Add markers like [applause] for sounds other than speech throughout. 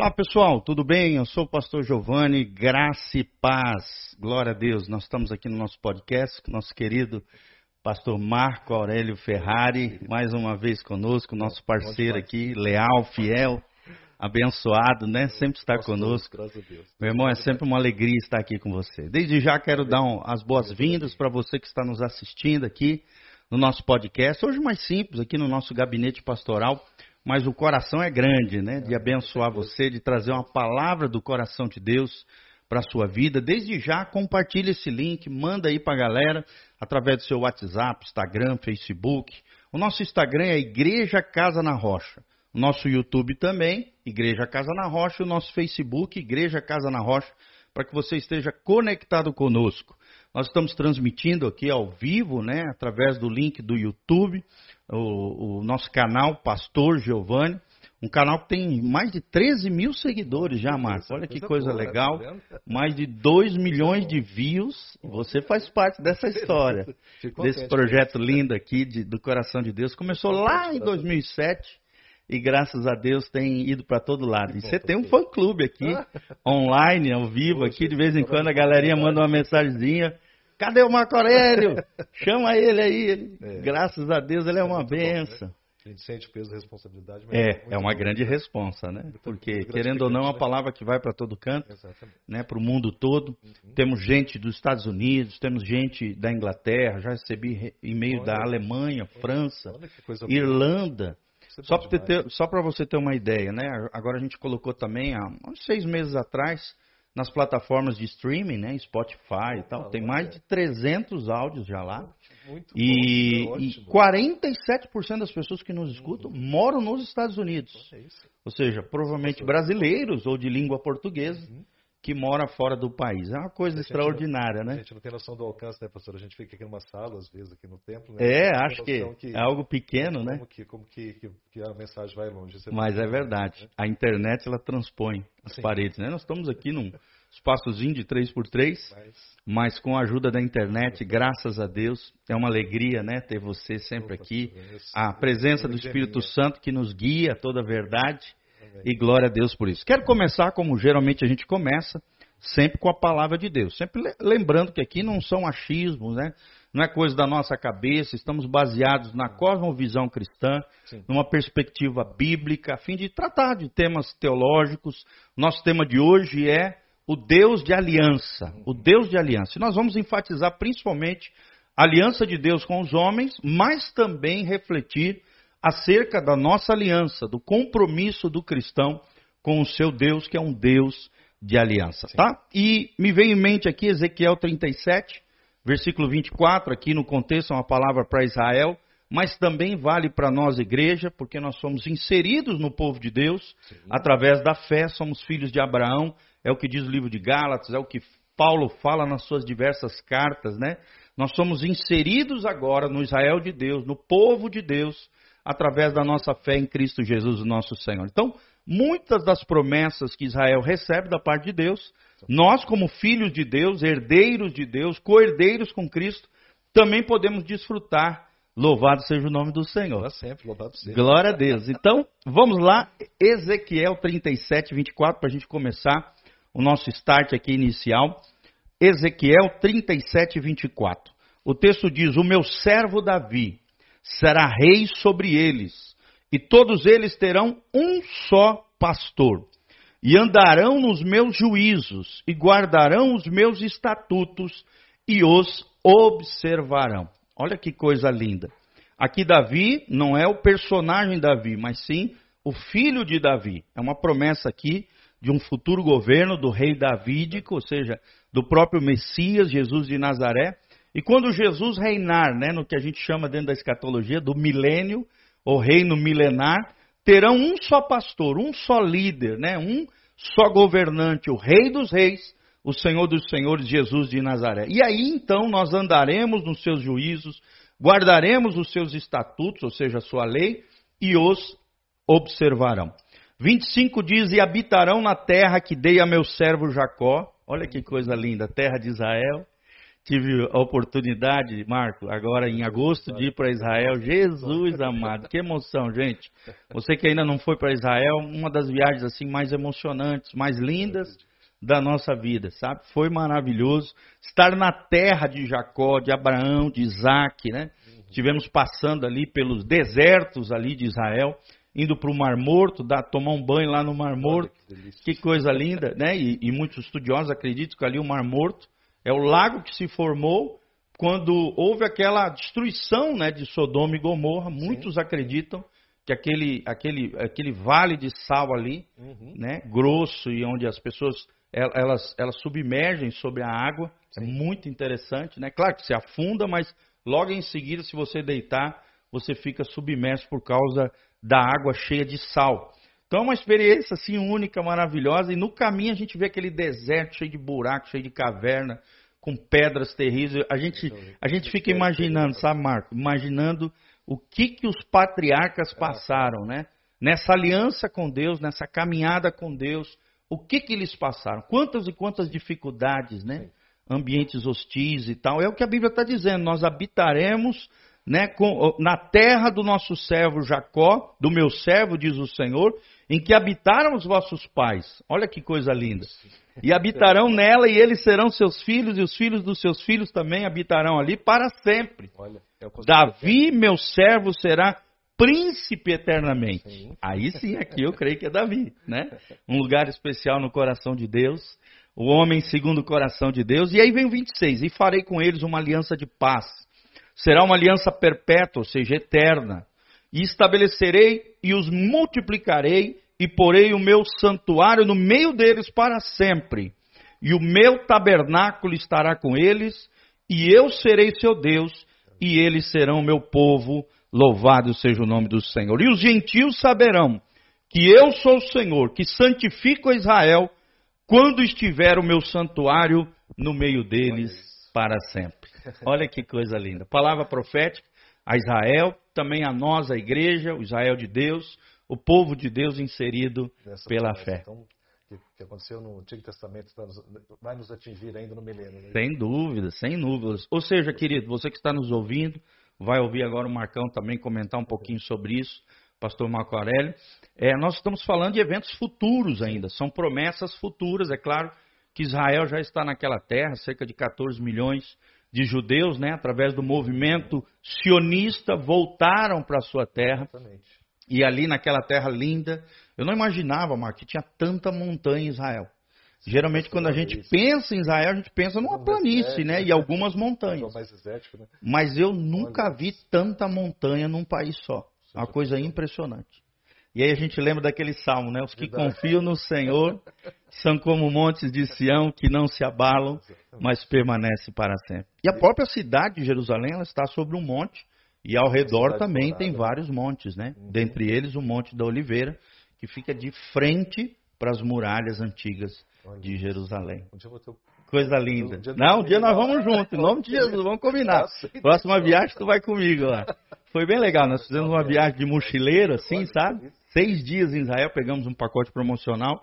Olá pessoal, tudo bem? Eu sou o pastor Giovanni, graça e paz. Glória a Deus. Nós estamos aqui no nosso podcast com nosso querido pastor Marco Aurélio Ferrari, mais uma vez conosco, nosso parceiro aqui, leal, fiel, abençoado, né? Sempre está conosco. Meu irmão, é sempre uma alegria estar aqui com você. Desde já quero dar um, as boas-vindas para você que está nos assistindo aqui no nosso podcast. Hoje mais simples, aqui no nosso gabinete pastoral mas o coração é grande, né? De abençoar você, de trazer uma palavra do coração de Deus para a sua vida. Desde já, compartilhe esse link, manda aí para a galera, através do seu WhatsApp, Instagram, Facebook. O nosso Instagram é Igreja Casa na Rocha. O nosso YouTube também, Igreja Casa na Rocha. O nosso Facebook, Igreja Casa na Rocha, para que você esteja conectado conosco. Nós estamos transmitindo aqui ao vivo, né, através do link do YouTube o, o nosso canal Pastor Giovanni, um canal que tem mais de 13 mil seguidores já, Marcos. Olha que coisa né? legal. Tá mais de 2 milhões de views. Você faz parte dessa história. Desse projeto lindo aqui de, do Coração de Deus. Começou lá em 2007 e graças a Deus tem ido para todo lado. E você tem um fã-clube aqui, [laughs] online, ao vivo, aqui. De vez em quando a galerinha manda uma mensagenzinha. Cadê o Marco Aurélio? [laughs] Chama ele aí. É. Graças a Deus ele é uma benção. Né? A gente sente o peso da responsabilidade. é, é uma bom. grande responsa, né? Porque, querendo ou não, é uma né? palavra que vai para todo canto, né? para o mundo todo. Uhum. Temos gente dos Estados Unidos, temos gente da Inglaterra, já recebi e-mail da Alemanha, França, Irlanda. Só para você ter uma ideia, né? Agora a gente colocou também, há uns seis meses atrás, nas plataformas de streaming, né, Spotify e tal. Tem mais de 300 áudios já lá. Muito e, bom, e 47% das pessoas que nos escutam uhum. moram nos Estados Unidos. Ou seja, provavelmente brasileiros ou de língua portuguesa. Uhum que mora fora do país. É uma coisa extraordinária, não, né? A gente não tem noção do alcance, né, pastor? A gente fica aqui numa sala, às vezes, aqui no templo. Né? É, acho que, que, é algo pequeno, como né? Que, como que, que, que, a mensagem vai longe. Mas é verdade. Né? A internet, ela transpõe as Sim. paredes, né? Nós estamos aqui num espaçozinho de 3x3, mas... mas com a ajuda da internet, graças a Deus, é uma alegria, né? Ter você sempre aqui. A presença do Espírito Santo que nos guia toda a verdade e glória a Deus por isso. Quero começar como geralmente a gente começa, sempre com a palavra de Deus. Sempre lembrando que aqui não são achismos, né? Não é coisa da nossa cabeça, estamos baseados na cosmovisão cristã, Sim. numa perspectiva bíblica, a fim de tratar de temas teológicos. Nosso tema de hoje é o Deus de aliança. O Deus de aliança. E nós vamos enfatizar principalmente a aliança de Deus com os homens, mas também refletir acerca da nossa aliança, do compromisso do cristão com o seu Deus, que é um Deus de aliança, Sim. tá? E me vem em mente aqui Ezequiel 37, versículo 24, aqui no contexto é uma palavra para Israel, mas também vale para nós, igreja, porque nós somos inseridos no povo de Deus, Sim. através da fé, somos filhos de Abraão, é o que diz o livro de Gálatas, é o que Paulo fala nas suas diversas cartas, né? Nós somos inseridos agora no Israel de Deus, no povo de Deus, através da nossa fé em Cristo Jesus, nosso Senhor. Então, muitas das promessas que Israel recebe da parte de Deus, nós, como filhos de Deus, herdeiros de Deus, co-herdeiros com Cristo, também podemos desfrutar. Louvado seja o nome do Senhor. Para sempre, louvado seja. Glória a Deus. Então, vamos lá, Ezequiel 37, 24, para a gente começar o nosso start aqui inicial. Ezequiel 37, 24. O texto diz: O meu servo Davi será rei sobre eles, e todos eles terão um só pastor, e andarão nos meus juízos, e guardarão os meus estatutos, e os observarão. Olha que coisa linda. Aqui Davi não é o personagem Davi, mas sim o filho de Davi. É uma promessa aqui de um futuro governo do rei davídico, ou seja, do próprio Messias, Jesus de Nazaré, e quando Jesus reinar, né, no que a gente chama dentro da escatologia, do milênio, ou reino milenar, terão um só pastor, um só líder, né, um só governante, o Rei dos Reis, o Senhor dos Senhores, Jesus de Nazaré. E aí então nós andaremos nos seus juízos, guardaremos os seus estatutos, ou seja, a sua lei, e os observarão. 25 diz: E habitarão na terra que dei a meu servo Jacó. Olha que coisa linda, terra de Israel tive a oportunidade, Marco, agora em agosto, de ir para Israel. Jesus amado, que emoção, gente. Você que ainda não foi para Israel, uma das viagens assim mais emocionantes, mais lindas da nossa vida, sabe? Foi maravilhoso estar na terra de Jacó, de Abraão, de Isaac, né? Tivemos passando ali pelos desertos ali de Israel, indo para o Mar Morto, dar, tomar um banho lá no Mar Morto. Que, que, coisa linda, né? E, e muitos estudiosos acreditam que ali o Mar Morto é o lago que se formou quando houve aquela destruição né, de Sodoma e Gomorra. Muitos Sim. acreditam que aquele, aquele, aquele vale de sal ali, uhum. né, grosso, e onde as pessoas elas, elas submergem sobre a água. É Sim. É muito interessante. Né? Claro que se afunda, mas logo em seguida, se você deitar, você fica submerso por causa da água cheia de sal. Então é uma experiência assim única, maravilhosa. E no caminho a gente vê aquele deserto cheio de buracos, cheio de caverna, com pedras terríveis. A gente, a gente fica imaginando, sabe, Marco? Imaginando o que, que os patriarcas passaram, né? Nessa aliança com Deus, nessa caminhada com Deus. O que, que eles passaram? Quantas e quantas dificuldades, né? Ambientes hostis e tal. É o que a Bíblia está dizendo. Nós habitaremos né, com, na terra do nosso servo Jacó, do meu servo, diz o Senhor, em que habitaram os vossos pais. Olha que coisa linda. E habitarão nela, e eles serão seus filhos, e os filhos dos seus filhos também habitarão ali para sempre. Olha, Davi, meu servo, será príncipe eternamente. Sim. Aí sim, aqui eu creio que é Davi, né? Um lugar especial no coração de Deus, o homem segundo o coração de Deus. E aí vem o 26, e farei com eles uma aliança de paz Será uma aliança perpétua, ou seja, eterna. E estabelecerei e os multiplicarei e porei o meu santuário no meio deles para sempre. E o meu tabernáculo estará com eles, e eu serei seu Deus, e eles serão meu povo. Louvado seja o nome do Senhor. E os gentios saberão que eu sou o Senhor, que santifico a Israel, quando estiver o meu santuário no meio deles para sempre. Olha que coisa linda. Palavra profética a Israel, também a nós, a igreja, o Israel de Deus, o povo de Deus inserido Nessa pela promessa, fé. Então, que, que aconteceu no Antigo Testamento vai nos atingir ainda no milênio. Né? Sem dúvida, sem dúvidas. Ou seja, querido, você que está nos ouvindo, vai ouvir agora o Marcão também comentar um pouquinho sobre isso, pastor Marco Aurélio. É, nós estamos falando de eventos futuros ainda, são promessas futuras, é claro que Israel já está naquela terra, cerca de 14 milhões de judeus, né, através do movimento sionista, voltaram para a sua terra. Exatamente. E ali naquela terra linda, eu não imaginava, Marco, que tinha tanta montanha em Israel. Geralmente, quando a gente pensa em Israel, a gente pensa numa planície, né? E algumas montanhas. Né? Mas eu nunca vi tanta montanha num país só. Uma coisa impressionante. E aí a gente lembra daquele salmo, né? Os que confiam no Senhor são como montes de Sião que não se abalam, mas permanecem para sempre. E a própria cidade de Jerusalém ela está sobre um monte e ao redor também tem vários montes, né? Uhum. Dentre eles o Monte da Oliveira, que fica de frente para as muralhas antigas de Jerusalém. Coisa linda. Não, um dia nós vamos juntos, em nome de Jesus, vamos [laughs] combinar. Próxima viagem tu vai comigo lá. Foi bem legal, nós fizemos uma viagem de mochileiro, assim, sabe? Seis dias em Israel, pegamos um pacote promocional.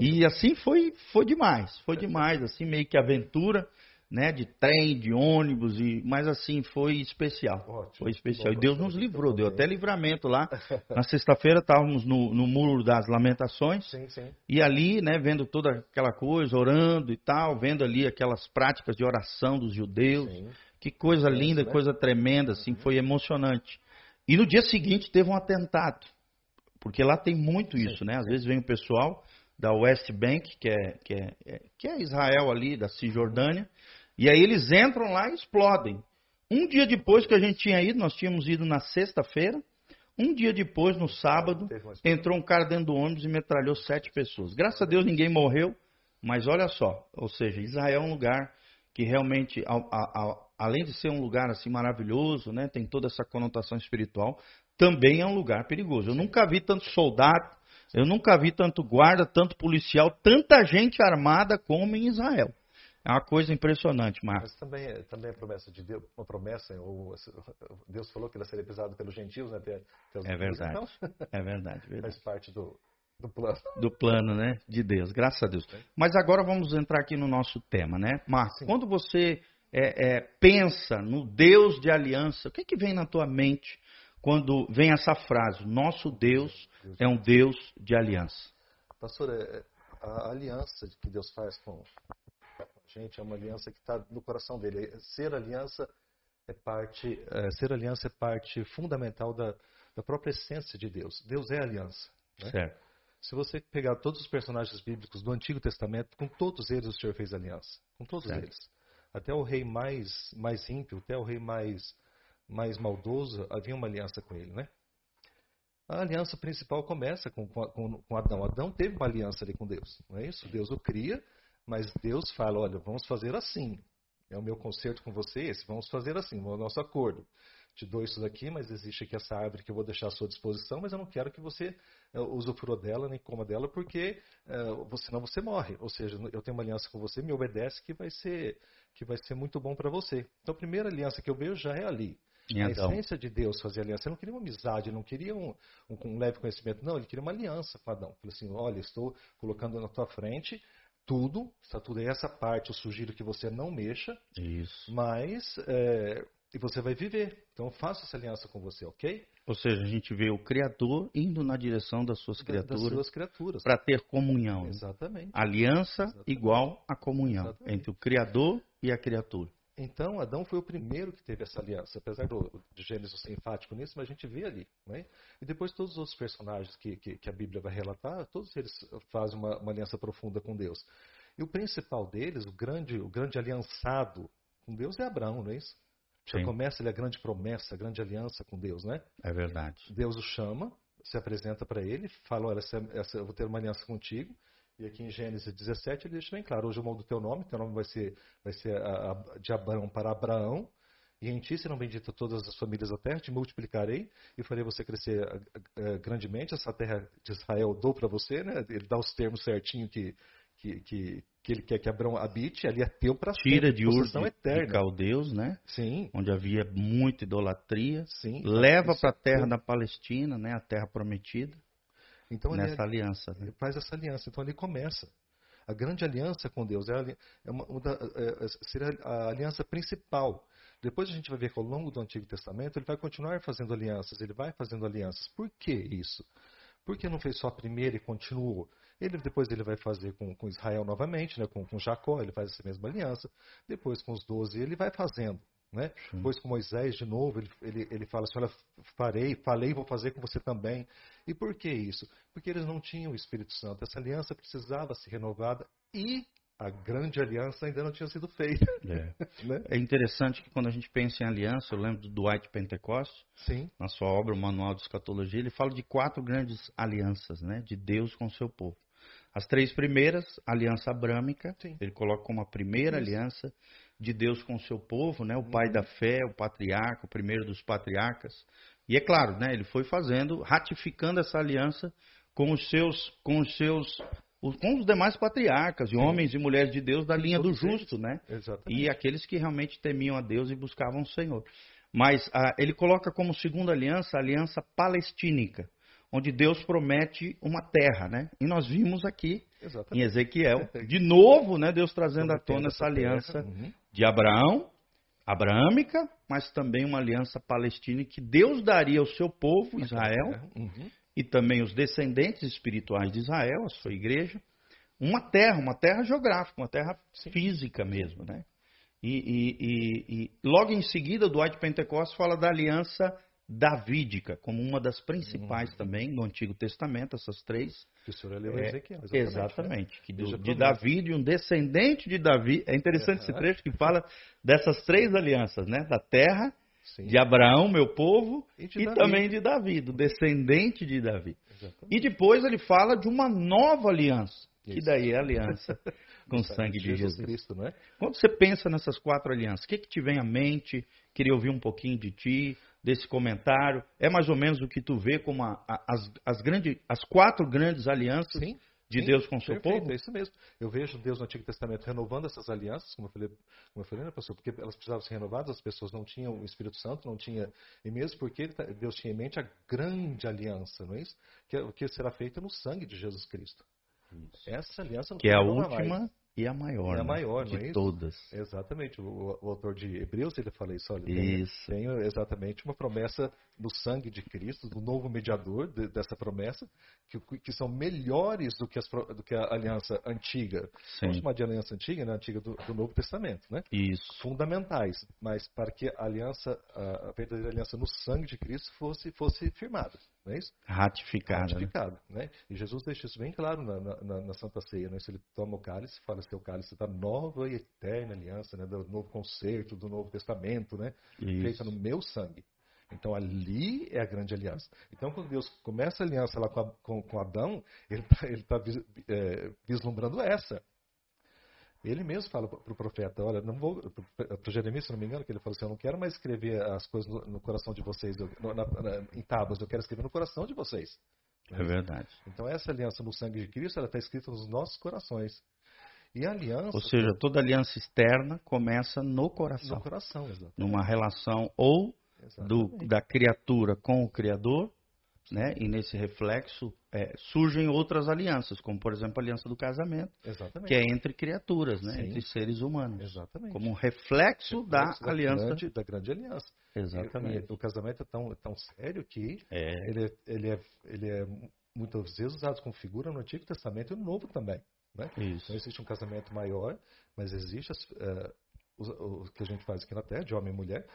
E assim foi, foi demais, foi demais, assim, meio que aventura, né? De trem, de ônibus, e, mas assim, foi especial. Ótimo, foi especial. E Deus nos livrou, deu até livramento lá. [laughs] Na sexta-feira estávamos no, no Muro das Lamentações. Sim, sim. E ali, né, vendo toda aquela coisa, orando e tal, vendo ali aquelas práticas de oração dos judeus. Sim. Que coisa linda, né? coisa tremenda, assim, foi emocionante. E no dia seguinte teve um atentado. Porque lá tem muito isso, né? Às vezes vem o pessoal da West Bank, que é, que é, é, que é Israel ali, da Cisjordânia, e aí eles entram lá e explodem. Um dia depois que a gente tinha ido, nós tínhamos ido na sexta-feira, um dia depois, no sábado, entrou um cara dentro do ônibus e metralhou sete pessoas. Graças a Deus ninguém morreu, mas olha só, ou seja, Israel é um lugar que realmente, a, a, a, além de ser um lugar assim maravilhoso, né, tem toda essa conotação espiritual, também é um lugar perigoso. Eu nunca vi tanto soldado, eu nunca vi tanto guarda, tanto policial, tanta gente armada como em Israel. É uma coisa impressionante, Marcos. Mas também, é, também é promessa de Deus, uma promessa, ou, Deus falou que ele seria pisado pelos gentios, né? Até, até é verdade. Então, é verdade, [laughs] verdade. Faz parte do, do plano. Do plano, né? De Deus, graças a Deus. Mas agora vamos entrar aqui no nosso tema, né? Marcos, Sim. quando você é, é, pensa no Deus de aliança, o que, que vem na tua mente quando vem essa frase? Nosso Deus é um Deus de aliança. Pastor, é, a aliança que Deus faz com a gente é uma aliança que está no coração dele. Ser aliança é parte, é, ser aliança é parte fundamental da, da própria essência de Deus. Deus é aliança. Né? Certo. Se você pegar todos os personagens bíblicos do Antigo Testamento, com todos eles o Senhor fez aliança. Com todos certo. eles. Até o rei mais, mais ímpio, até o rei mais, mais maldoso, havia uma aliança com ele, né? A aliança principal começa com, com, com Adão. Adão teve uma aliança ali com Deus, não é isso? Deus o cria, mas Deus fala, olha, vamos fazer assim. É o meu concerto com vocês, vamos fazer assim, é o nosso acordo te dou isso daqui, mas existe aqui essa árvore que eu vou deixar à sua disposição, mas eu não quero que você uh, usufrua dela, nem coma dela, porque uh, senão você morre. Ou seja, eu tenho uma aliança com você, me obedece, que vai ser, que vai ser muito bom para você. Então, a primeira aliança que eu vejo já é ali. A essência de Deus fazer aliança. Ele não queria uma amizade, ele não queria um, um, um leve conhecimento, não, ele queria uma aliança com Adão. Ele falou assim: olha, estou colocando na tua frente tudo, está tudo aí, essa parte, eu sugiro que você não mexa. Isso. Mas é, e você vai viver. Então faça essa aliança com você, ok? Ou seja, a gente vê o Criador indo na direção das suas criaturas, das suas criaturas. para ter comunhão. Exatamente. Aliança Exatamente. igual a comunhão Exatamente. entre o Criador e a criatura. Então, Adão foi o primeiro que teve essa aliança, apesar do, de Gênesis ser enfático nisso, mas a gente vê ali. Né? E depois todos os outros personagens que, que, que, a Bíblia vai relatar, todos eles fazem uma, uma, aliança profunda com Deus. E o principal deles, o grande, o grande aliançado com Deus é Abraão, não é isso? Já começa ali a grande promessa, a grande aliança com Deus, né? É verdade. Deus o chama, se apresenta para ele, fala: Olha, essa, essa, eu vou ter uma aliança contigo. E aqui em Gênesis 17 ele deixa bem claro: Hoje eu mudo o teu nome, teu nome vai ser, vai ser a, a, de Abraão para Abraão. E em ti serão benditas todas as famílias da terra, te multiplicarei e farei você crescer grandemente. Essa terra de Israel dou para você, né? Ele dá os termos certinho que, que, que, que ele quer que Abraão habite, ali é teu para Tira de Ur de, de caldeus, né? Sim. Onde havia muita idolatria. Sim. Leva para a terra da Palestina, né? A terra prometida. Então, nessa aliança. Né? Faz essa aliança. Então ali começa. A grande aliança com Deus é, a, é uma, uma, é, seria a aliança principal. Depois a gente vai ver que ao longo do Antigo Testamento ele vai continuar fazendo alianças, ele vai fazendo alianças. Por que isso? Por que não fez só a primeira e continuou? Ele depois ele vai fazer com, com Israel novamente, né, com, com Jacó, ele faz essa mesma aliança. Depois com os doze ele vai fazendo. Né? Depois com Moisés de novo, ele, ele, ele fala assim, olha, farei, falei, vou fazer com você também. E por que isso? Porque eles não tinham o Espírito Santo. Essa aliança precisava ser renovada e a grande aliança ainda não tinha sido feita. [laughs] É. [laughs] né? é interessante que quando a gente pensa em aliança, eu lembro do Dwight Pentecost, Sim. na sua obra, o Manual de Escatologia, ele fala de quatro grandes alianças né, de Deus com o seu povo. As três primeiras, aliança abrâmica, Sim. ele coloca como a primeira Isso. aliança de Deus com o seu povo, né? O pai uhum. da fé, o patriarca, o primeiro dos patriarcas. E é claro, né? Ele foi fazendo, ratificando essa aliança com os seus, com os seus, com os demais patriarcas e homens e mulheres de Deus da linha do justo, né? Exatamente. E aqueles que realmente temiam a Deus e buscavam o Senhor. Mas ah, ele coloca como segunda aliança a aliança palestínica onde Deus promete uma terra, né? E nós vimos aqui Exatamente. em Ezequiel, [laughs] de novo, né, Deus trazendo à tona essa aliança uhum. de Abraão, abraâmica, mas também uma aliança palestina que Deus daria ao seu povo, Israel, uhum. e também os descendentes espirituais de Israel, a sua igreja, uma terra, uma terra geográfica, uma terra Sim. física mesmo, né? E, e, e, e, logo em seguida, Dwight Pentecostes fala da aliança davídica, como uma das principais uhum. também no Antigo Testamento, essas três. Que o senhor leu é, Ezequiel. Exatamente. exatamente né? que do, de Davi, de um descendente de Davi. É interessante uhum. esse trecho que fala dessas três alianças, né? Da terra, Sim. de Abraão, meu povo, e, e também de Davi, do descendente de Davi. Exatamente. E depois ele fala de uma nova aliança, Isso. que daí é a aliança [laughs] com o sangue de Jesus. Jesus. Cristo, não é? Quando você pensa nessas quatro alianças, o que, que te vem à mente? Queria ouvir um pouquinho de ti desse comentário. É mais ou menos o que tu vê como a, a, as, as, grande, as quatro grandes alianças sim, de sim, Deus com o seu perfeito, povo? É isso mesmo. Eu vejo Deus no Antigo Testamento renovando essas alianças, como eu falei, como eu falei né, pastor? Porque elas precisavam ser renovadas, as pessoas não tinham o Espírito Santo, não tinha. E mesmo porque tá, Deus tinha em mente a grande aliança, não é isso? Que, que será feita no sangue de Jesus Cristo. Isso. Essa aliança não que é a última mais. Que é a maior, é a né? maior, de não é todas. Exatamente. O, o, autor de Hebreus ele fala isso. Olha, isso. Tem, tem exatamente uma promessa no sangue de Cristo, do novo mediador de, dessa promessa, que, que, são melhores do que, as, do que, a aliança antiga. Sim. Vamos chamar de aliança antiga, né? Antiga do, do, Novo Testamento, né? Isso. Fundamentais, mas para que a aliança, a verdadeira aliança no sangue de Cristo fosse, fosse firmada. Não é isso? Né? Ratificada. Né? né? E Jesus deixa isso bem claro na, na, na Santa Ceia. Né? Se ele toma o cálice, fala seu cálice da nova e eterna aliança, né? do novo concerto, do Novo Testamento, né? feita no meu sangue. Então ali é a grande aliança. Então quando Deus começa a aliança lá com, a, com, com Adão, ele está tá, é, vislumbrando essa. Ele mesmo fala para o profeta, olha, não vou para Jeremias, se não me engano, que ele falou assim, eu não quero mais escrever as coisas no, no coração de vocês, eu, na, na, em tábuas, eu quero escrever no coração de vocês. É verdade. Então essa aliança no sangue de Cristo, ela está escrita nos nossos corações. E a aliança. Ou seja, toda aliança externa começa no coração. No coração, exatamente. Numa relação ou do, da criatura com o Criador, né? E nesse reflexo é, surgem outras alianças, como por exemplo a aliança do casamento, Exatamente. que é entre criaturas, né? Sim. entre seres humanos, Exatamente. como um reflexo, reflexo da, da, aliança, grande, da grande aliança. Exatamente. E, e o casamento é tão, tão sério que é. Ele, ele, é, ele é muitas vezes usado como figura no Antigo Testamento e no Novo também. Né? Isso. Não existe um casamento maior, mas existe uh, o, o, que a gente faz aqui na Terra, de homem e mulher,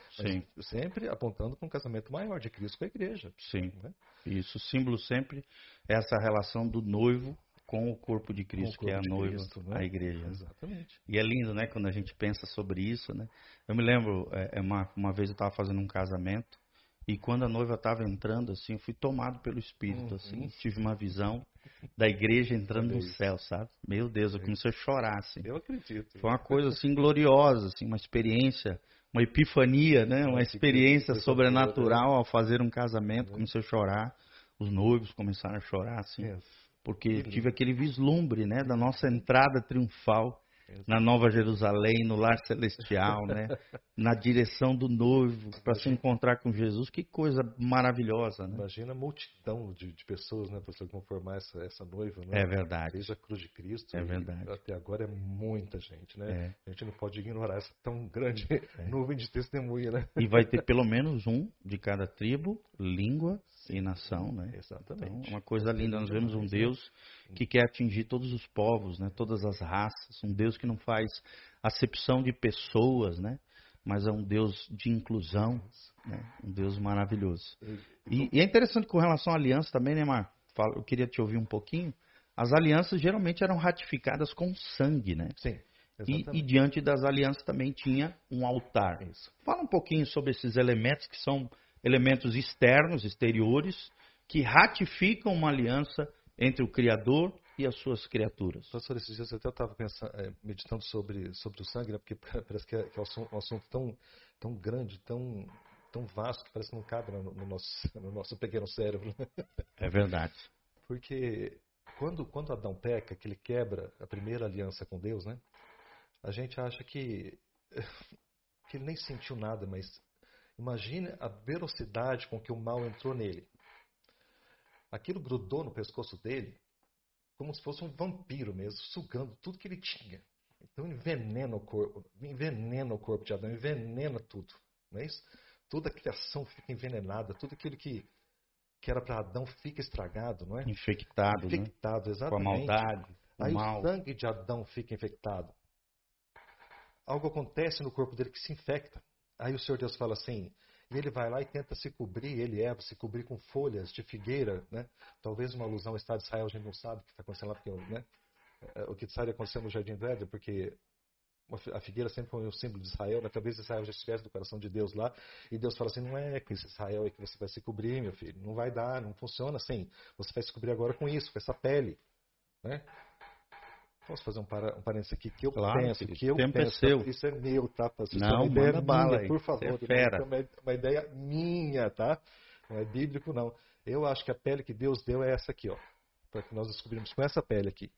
sempre apontando para um casamento maior de Cristo com a igreja. Sim. Né? Isso, o símbolo sempre é essa relação do noivo com o corpo de Cristo, corpo que é a noiva, Cristo, né? a igreja. Exatamente. E é lindo, né, quando a gente pensa sobre isso, né? Eu me lembro, é, uma, uma vez eu estava fazendo um casamento e quando a noiva estava entrando, assim, eu fui tomado pelo Espírito, uhum. assim, tive uma visão da igreja entrando no céu, sabe? Meu Deus, eu comecei a chorar, assim. Eu acredito. Foi uma coisa, assim, gloriosa, assim, uma experiência, uma epifania, né? Uma experiência sobrenatural ao fazer um casamento, comecei a chorar, os noivos começaram a chorar, assim, porque tive aquele vislumbre, né, da nossa entrada triunfal na Nova Jerusalém, no lar celestial, né? [laughs] na direção do noivo, para se encontrar com Jesus. Que coisa maravilhosa, né? Imagina a multidão de, de pessoas, né, para conformar essa, essa noiva, né? É verdade. Desde a cruz de Cristo. É verdade. Até agora é muita gente, né? É. A gente não pode ignorar essa tão grande é. nuvem de testemunha, né? E vai ter pelo menos um de cada tribo, língua e nação, né? Exatamente. Então, uma coisa linda. Nós vemos um Deus que quer atingir todos os povos, né? Todas as raças. Um Deus que não faz acepção de pessoas, né? Mas é um Deus de inclusão, né? Um Deus maravilhoso. E, e é interessante com relação à aliança também, né, Mar? Eu queria te ouvir um pouquinho. As alianças geralmente eram ratificadas com sangue, né? Sim. E, e, diante das alianças também tinha um altar. Isso. Fala um pouquinho sobre esses elementos que são elementos externos, exteriores, que ratificam uma aliança entre o Criador e as suas criaturas. Pastor, esses dias eu até estava é, meditando sobre, sobre o sangue, né, porque [laughs] parece que é, que é um assunto tão, tão grande, tão, tão vasto, que parece que não cabe no, no nosso, [laughs] no nosso pequeno cérebro. É verdade. Porque quando, quando Adão peca, que ele quebra a primeira aliança com Deus, né? A gente acha que, [laughs] que ele nem sentiu nada, mas imagine a velocidade com que o mal entrou nele. Aquilo grudou no pescoço dele como se fosse um vampiro mesmo, sugando tudo que ele tinha. Então envenena o corpo, envenena o corpo de Adão, envenena tudo. Não é isso? Toda a criação fica envenenada, tudo aquilo que, que era para Adão fica estragado, não é? Infectado, Infectado, né? exatamente. Com a maldade, Aí mal. o sangue de Adão fica infectado. Algo acontece no corpo dele que se infecta. Aí o Senhor Deus fala assim, e ele vai lá e tenta se cobrir, ele Eva, se cobrir com folhas de figueira, né? Talvez uma alusão ao estado de Israel, a gente não sabe o que está acontecendo lá, porque, né? O que estaria acontecendo no Jardim do Éden, porque a figueira sempre foi um símbolo de Israel, né? talvez Israel já estivesse do coração de Deus lá, e Deus fala assim, não é com esse Israel é que você vai se cobrir, meu filho, não vai dar, não funciona assim, você vai se cobrir agora com isso, com essa pele, né? Posso fazer um, para, um parênteses aqui que eu claro, penso, que eu tempo penso, é seu. isso é meu, tá? Isso não, é uma ideia bala minha, por favor, é fera. É uma, uma ideia minha, tá? Não é bíblico não. Eu acho que a pele que Deus deu é essa aqui, ó, para que nós descobrimos com essa pele aqui.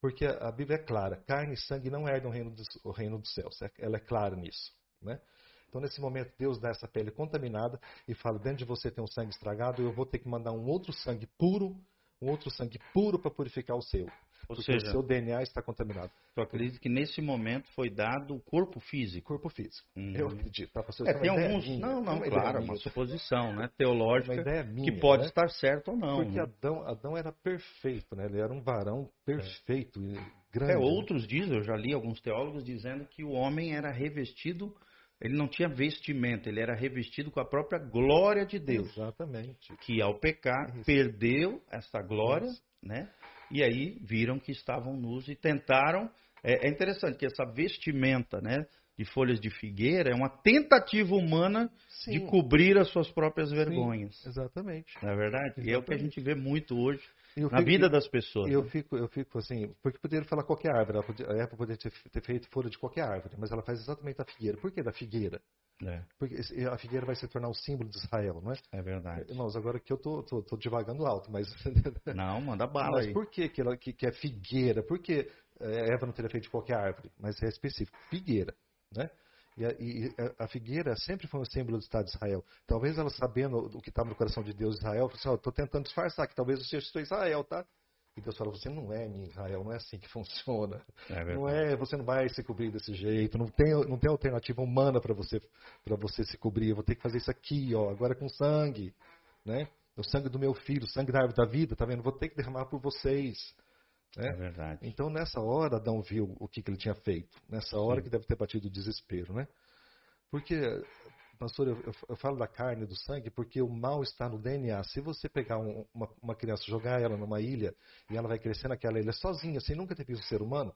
Porque a Bíblia é clara, carne e sangue não herdam o reino dos, o reino dos céus. Ela é clara nisso, né? Então, nesse momento, Deus dá essa pele contaminada e fala: dentro de você tem um sangue estragado, eu vou ter que mandar um outro sangue puro, um outro sangue puro para purificar o seu. Ou porque seja, o seu DNA está contaminado. Eu acredito que nesse momento foi dado o corpo físico. Corpo físico. Uhum. Eu acredito. Tá, é, tem alguns. Minha, não, não, claro, uma suposição, né? Teológica. Minha, que pode né? estar certo ou não. Porque né? Adão, Adão era perfeito, né? Ele era um varão perfeito, é. grande. É, outros dizem, eu já li alguns teólogos dizendo que o homem era revestido ele não tinha vestimenta, ele era revestido com a própria glória de Deus. Exatamente. Que ao pecar perdeu essa glória, né? E aí viram que estavam nus e tentaram. É, é, interessante que essa vestimenta, né? De folhas de figueira é uma tentativa humana Sim. de cobrir as suas próprias vergonhas. Sim, exatamente. Não é verdade? Exatamente. E é o que a gente vê muito hoje eu na fico, vida das pessoas. Eu, né? fico, eu fico assim, porque poderia falar qualquer árvore, ela podia, a Apple poderia ter, ter, feito folha de qualquer árvore, mas ela faz exatamente da figueira. Por que da figueira? É. Porque a figueira vai se tornar o símbolo de Israel, não é? É verdade. Irmãos, agora que eu tô, tô, tô devagando alto, mas. [laughs] Não, manda bala mas aí. por que, que, ela, que, que é figueira? Por que é, Eva não teria feito de qualquer árvore? Mas é específico, figueira, né? E a, e a, figueira sempre foi um símbolo do Estado de Israel. Talvez ela sabendo o que estava no coração de Deus Israel, falou assim, oh, estou tentando disfarçar que talvez você seja Israel, tá? E Deus fala, você não é minha Israel, não é assim que funciona. É não é, você não vai se cobrir desse jeito, não tem, não tem alternativa humana para você você se cobrir. Eu vou ter que fazer isso aqui, ó, agora com sangue, né? O sangue do meu filho, o sangue da árvore da vida, tá vendo? Vou ter que derramar por vocês. Né? É verdade. Então nessa hora Adão viu o que, que ele tinha feito. Nessa hora Sim. que deve ter batido o desespero, né? Porque pastor, eu, eu, eu, falo da carne, do sangue, porque o mal está no DNA. Se você pegar um, uma, uma, criança, jogar ela numa ilha, e ela vai crescer naquela ilha sozinha, sem nunca ter visto um ser humano,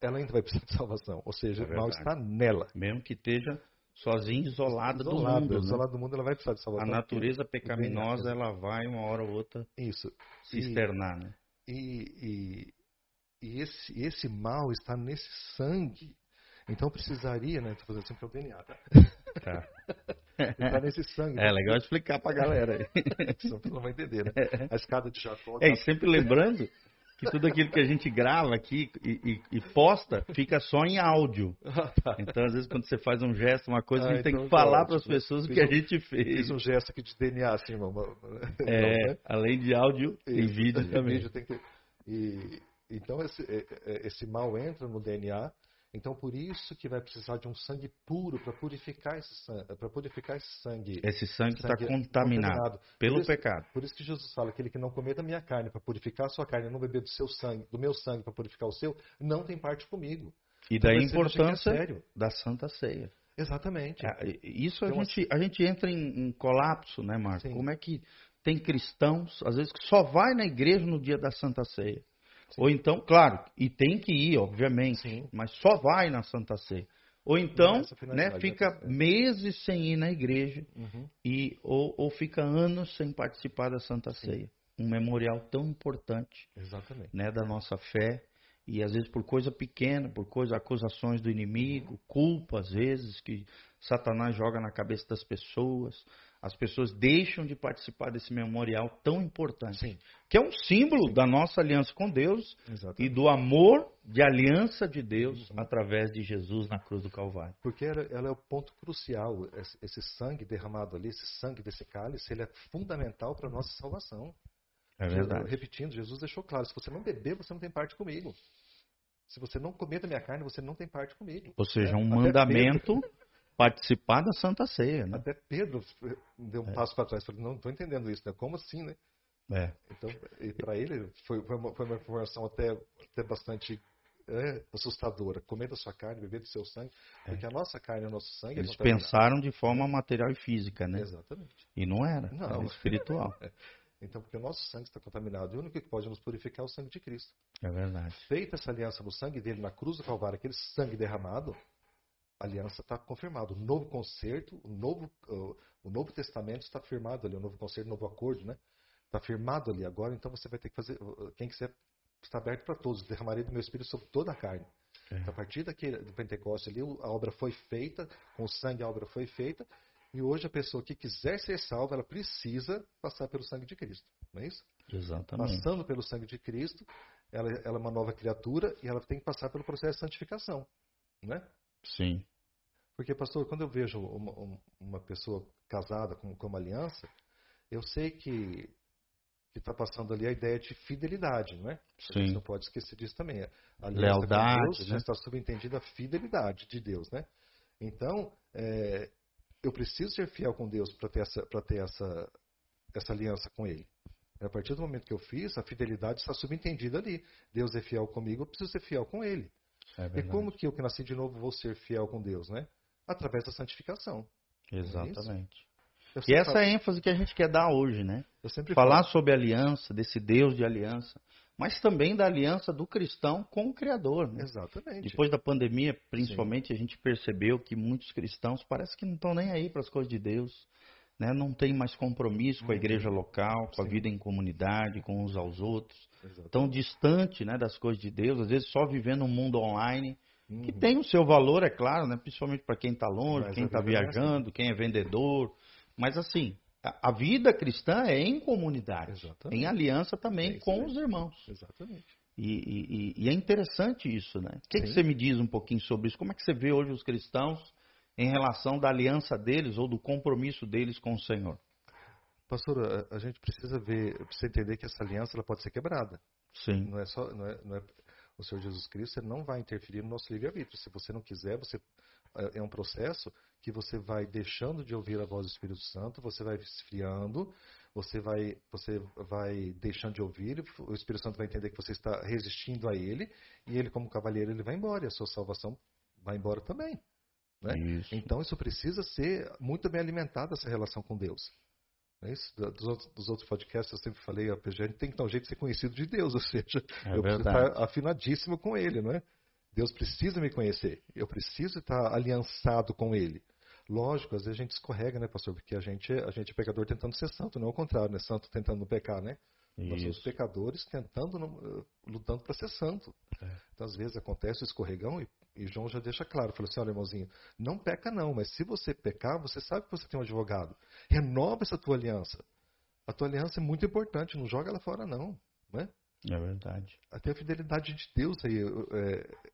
ela ainda vai precisar de salvação. Ou seja, é o mal está nela. Mesmo que esteja sozinha, isolada, do mundo. Isolada né? do mundo, ela vai precisar de salvação. A natureza pecaminosa, ela vai uma hora ou outra Isso. se e, externar. Né? E, e, e esse, esse mal está nesse sangue. Então precisaria, né? Estou fazendo sempre o DNA, tá? Tá. [laughs] tá nesse sangue. É legal explicar pra galera aí. [laughs] Não vai entender, né? A escada de Jacó. É, e sempre lembrando que tudo aquilo que a gente grava aqui e, e, e posta fica só em áudio. [laughs] Ah, tá. Então, às vezes, quando você faz um gesto, uma coisa, ah, a gente então, tem que tá falar para as pessoas o que a gente fez. Fiz um gesto aqui de DNA, assim, irmão. É, então, né? além de áudio, e [laughs] vídeo também. Vídeo tem que... e, então, esse, é, é, esse mal entra no DNA então, por isso que vai precisar de um sangue puro para purificar esse sangue, para purificar esse sangue. Esse sangue está contaminado, contaminado, pelo por isso, pecado. Por isso que Jesus fala: aquele que não comer da minha carne para purificar a sua carne, não beber do seu sangue, do meu sangue para purificar o seu, não tem parte comigo. E então, daí a importância da Santa Ceia. Exatamente. É, isso a, então, gente, a gente entra em, em colapso, né, Marco? Sim. Como é que tem cristãos, às vezes, que só vai na igreja no dia da Santa Ceia. Ou então, claro, e tem que ir, obviamente, Sim. mas só vai na Santa Ceia. Ou então, né, fica meses sem ir na igreja uhum. e ou, ou, fica anos sem participar da Santa Sim. Ceia. Um memorial tão importante, Exatamente. né, da nossa fé e às vezes por coisa pequena, por coisa acusações do inimigo, culpa às vezes que Satanás joga na cabeça das pessoas, as pessoas deixam de participar desse memorial tão importante, Sim. que é um símbolo Sim. da nossa aliança com Deus Exatamente. e do amor de aliança de Deus uhum. através de Jesus na cruz do Calvário. Porque ela, ela, é o ponto crucial, esse, sangue derramado ali, esse sangue desse cálice, ele é fundamental para a nossa salvação. É verdade. repetindo, Jesus deixou claro: se você não beber, você não tem parte comigo. Se você não comer da minha carne, você não tem parte comigo. Ou seja, é, um mandamento Pedro, [laughs] participar da Santa Ceia. Né? Até Pedro deu um é. passo para trás. Falou, não estou entendendo isso. Né? Como assim, né? É. Então, para ele, foi, foi, uma, foi uma informação até, até bastante é, assustadora. Comer da sua carne, beber do seu sangue. É. Porque a nossa carne e o nosso sangue... É Eles pensaram de forma material e física, né? Exatamente. E não era. Não. Era espiritual. [laughs] Então, porque o nosso sangue está contaminado. E o único que pode nos purificar é o sangue de Cristo. É verdade. Feita essa aliança no sangue dele, na cruz do Calvário, aquele sangue derramado, aliança está confirmada. O novo concerto, o novo, uh, o novo testamento está firmado ali, o novo concerto, o novo acordo, né? Está firmado ali agora, então você vai ter que fazer. Quem quiser está aberto para todos. Derramarei do meu espírito sobre toda a carne. É. Então, a partir daquele, do Pentecostes ali, a obra foi feita, com o sangue a obra foi feita, e hoje a pessoa que quiser ser salva, ela precisa passar pelo sangue de Cristo. Não é isso? Exatamente. Passando pelo sangue de Cristo, ela, ela é uma nova criatura e ela tem que passar pelo processo de santificação. Né? Sim. Porque, pastor, quando eu vejo uma, uma pessoa casada com, com uma aliança, eu sei que está passando ali a ideia de fidelidade, não é? Sim. A gente não pode esquecer disso também. A Lealdade, Deus né? já está subentendida a fidelidade de Deus, né? Então, é, eu preciso ser fiel com Deus para ter essa ter essa essa aliança com Ele. A partir do momento que eu fiz, a fidelidade está subentendida ali. Deus é fiel comigo, eu preciso ser fiel com Ele. É e como que eu que nasci de novo vou ser fiel com Deus, né? Através da santificação. Exatamente. Eu E essa é a ênfase que a gente quer dar hoje, né? Eu sempre Falar sobre aliança, desse Deus de aliança, mas também da aliança do cristão com o Criador. falo, Né? exatamente. Depois da pandemia, principalmente, a gente percebeu que muitos cristãos parece que não estão nem aí para as coisas de Deus. Né? Não tem mais compromisso com a igreja local, com a Sim. vida em comunidade, com uns aos outros. Exatamente. Tão distante né, das coisas de Deus, às vezes só vivendo um mundo online, que Uhum. tem o seu valor, é claro, né? principalmente para quem está longe, Mas quem está é viajando, quem é vendedor. Mas assim, a, a vida cristã é em comunidade, Exatamente. em aliança também É com os irmãos. Exatamente. E, e- e- é interessante isso, né? O que, que você me diz um pouquinho sobre isso? Como é que você vê hoje os cristãos em relação da aliança deles ou do compromisso deles com o Senhor? Pastor, a, a gente precisa ver, precisa entender que essa aliança ela pode ser quebrada. Sim, Não é só, não é, não é- o Senhor Jesus Cristo ele não vai interferir no nosso livre-arbítrio. Se você não quiser, você é é um processo que você vai deixando de ouvir a voz do Espírito Santo, você vai esfriando, você vai, você vai deixando de ouvir, o Espírito Santo vai entender que você está resistindo a ele, e ele, como cavalheiro, ele vai embora, e a sua salvação vai embora também. né? isso. Então isso precisa ser muito bem alimentado, essa relação com Deus. É isso? Dos outros, dos outros podcasts eu sempre falei, a gente tem que dar um jeito de ser conhecido de Deus, [laughs] ou seja, É eu preciso verdade. estar afinadíssimo com Ele, não é? Deus precisa me conhecer, eu preciso estar aliançado com Ele. Lógico, às vezes a gente escorrega, né, pastor? Porque a gente, a gente é pecador tentando ser santo, não é o contrário, né? Santo tentando não pecar, né? Nós somos Isso. pecadores tentando, eh, lutando para ser santo. É. Então, às vezes acontece o escorregão e, e João já deixa claro, falou assim, olha, irmãozinho, não peca não, mas se você pecar, você sabe que você tem um advogado. Renova essa tua aliança. A tua aliança é muito importante, não joga ela fora não. Né? É verdade. Até a fidelidade de Deus aí. É,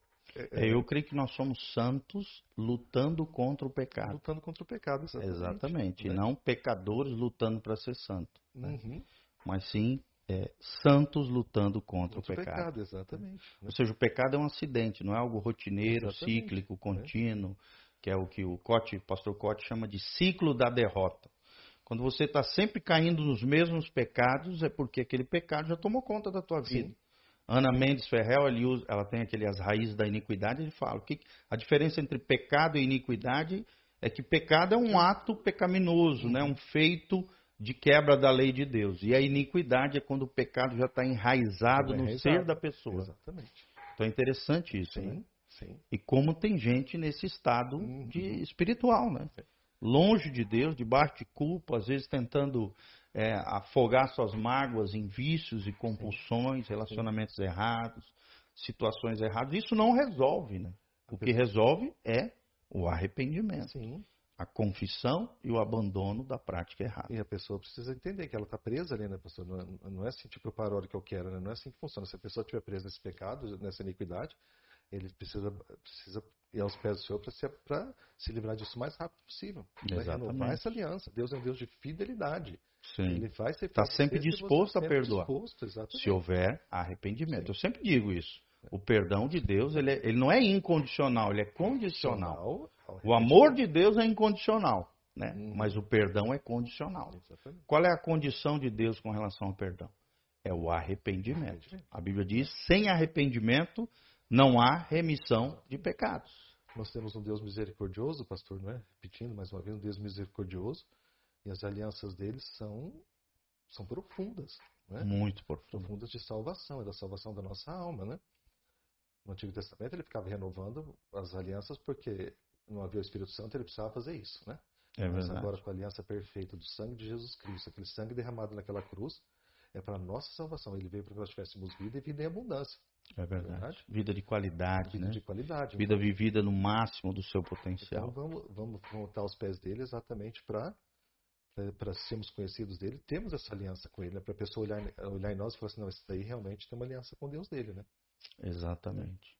É, eu creio que nós somos santos lutando contra o pecado. lutando contra o pecado, exatamente. Exatamente. E né? não pecadores lutando para ser santo. Uhum. Mas sim é, santos lutando contra, Contra o pecado. exatamente. né? Ou seja, o pecado é um acidente, não é algo rotineiro, Exatamente, cíclico, contínuo, que é o que o Cote, o pastor Cote chama de ciclo da derrota. Quando você está sempre caindo nos mesmos pecados, é porque aquele pecado já tomou conta da tua vida. Sim. Ana Mendes Ferrell, usa- ela tem aquele as raízes da iniquidade, ele fala que a diferença entre pecado e iniquidade é que pecado é um ato pecaminoso, né? um feito de quebra da lei de Deus. E a iniquidade é quando o pecado já está enraizado Já no enraizado. ser da pessoa. Exatamente. Então é interessante isso, né? Sim, sim. E como tem gente nesse estado Uhum. de espiritual, né? Longe de Deus, debaixo de culpa, às vezes tentando é, afogar suas mágoas em vícios e compulsões, relacionamentos errados, situações erradas. Isso não resolve, né? O que resolve é o arrependimento, Sim. A confissão e o abandono da prática errada. E a pessoa precisa entender que ela está presa ali, né, pastor? Não é, não é assim, tipo, eu paro a hora que eu quero, né? Não é assim que funciona. Se a pessoa estiver presa nesse pecado, nessa iniquidade, ele precisa, precisa ir aos pés do Senhor para se, pra se livrar disso o mais rápido possível. Exatamente. renovar essa aliança. Deus é um Deus de fidelidade. Sim. Ele vai ser Tá a sempre disposto a sempre perdoar. Disposto. Se houver arrependimento. Eu sempre digo isso. O perdão de Deus, ele, é- ele não é incondicional, ele é condicional. O amor de Deus é incondicional, né? Uhum. Mas o perdão é condicional. Exatamente. Qual é a condição de Deus com relação ao perdão? É o arrependimento. A Bíblia diz: sem arrependimento não há remissão de pecados. Nós temos um Deus misericordioso, pastor, não é? Repetindo mais uma vez, um Deus misericordioso. E as alianças dele são, são profundas, é? Muito profundo. profundas de salvação, é da salvação da nossa alma, né? No Antigo Testamento ele ficava renovando as alianças porque não havia o Espírito Santo, ele precisava fazer isso, né? É Mas verdade. agora com a aliança perfeita do sangue de Jesus Cristo, aquele sangue derramado naquela cruz, é para a nossa salvação. Ele veio para que nós tivéssemos vida e vida em abundância. É verdade. verdade? Vida de qualidade, Vida né? de qualidade. Vida vivida no máximo do seu Então potencial. vamos, vamos voltar aos pés dele exatamente para para sermos conhecidos dele, temos essa aliança com ele, né? para a pessoa olhar, olhar em nós e falar assim, não, esse daí realmente tem uma aliança com Deus dele, né? Exatamente.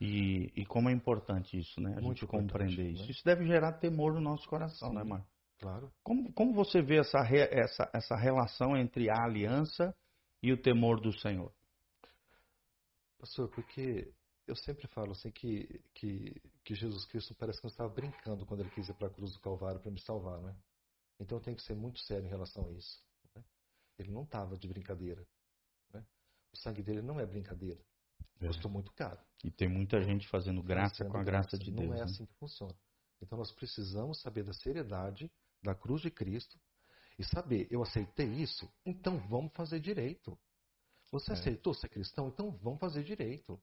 E, e como é importante isso, né? A Muito gente compreender né? isso. Isso deve gerar temor no nosso coração, né, Sim. Marco? Claro. Como, como você vê essa, re, essa, essa relação entre a aliança e o temor do Senhor? Pastor, porque eu sempre falo assim que, que, que Jesus Cristo parece que não estava brincando quando ele quis ir para a cruz do Calvário para me salvar, né? Então eu tenho que ser muito sério em relação a isso. Né? Ele não estava de brincadeira. Né? O sangue dele não é brincadeira. É. Custou muito caro. E tem muita gente fazendo graça fazendo com a graça, graça de Deus. Não é né? assim que funciona. Então nós precisamos saber da seriedade da cruz de Cristo e saber, eu aceitei isso, então vamos fazer direito. Você é. aceitou ser cristão, então vamos fazer direito.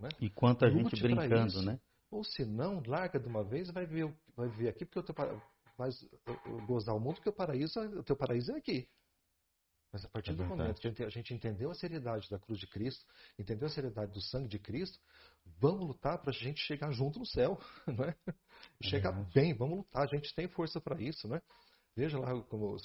Né? E quanta Lute gente brincando, né? Ou se não, larga de uma vez e vai ver, vai ver aqui, porque o teu, vai gozar o mundo, porque o paraíso, o teu paraíso é aqui. Mas a partir é do momento que a gente entendeu a seriedade da cruz de Cristo, entendeu a seriedade do sangue de Cristo, vamos lutar para a gente chegar junto no céu, [laughs] não é? Chegar é. bem, vamos lutar, a gente tem força para isso, né? Veja lá, como o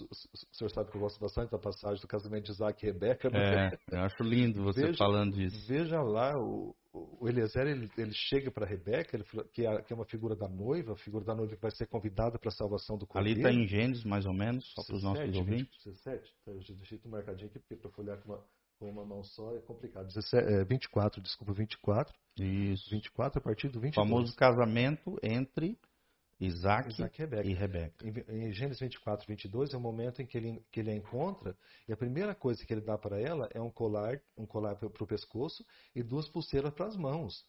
senhor sabe que eu gosto bastante da passagem do casamento de Isaac e Rebeca. É, eu acho lindo você veja, falando disso. Veja lá, o, o Eliezer ele, ele chega para Rebeca, ele, que, é, que, é, uma figura da noiva, a figura da noiva que vai ser convidada para a salvação do cordeiro. Ali está em Gênesis, mais ou menos, só para os nossos ouvintes. 17, tá, eu deixei tudo marcadinho aqui, porque para folhear com uma, com uma mão só é complicado. 17, é, 24, desculpa, 24. Isso. 24 a partir do 22. O famoso casamento entre Isaac, Isaac e Rebeca. E Rebeca. Em, em, Gênesis 24, 22 é o momento em que ele, que ele a encontra e a primeira coisa que ele dá para ela é um colar, um colar para o pescoço e duas pulseiras para as mãos.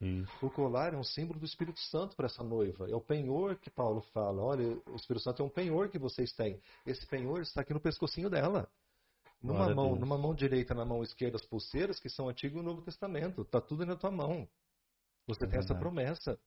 Isso. O colar é um símbolo do Espírito Santo para essa noiva. É o penhor que Paulo fala. Olha, o Espírito Santo é um penhor que vocês têm. Esse penhor está aqui no pescocinho dela. Numa mão, numa mão direita, na mão esquerda, as pulseiras que são Antigo e Novo Testamento. Está tudo na tua mão. Você é tem verdade. essa promessa.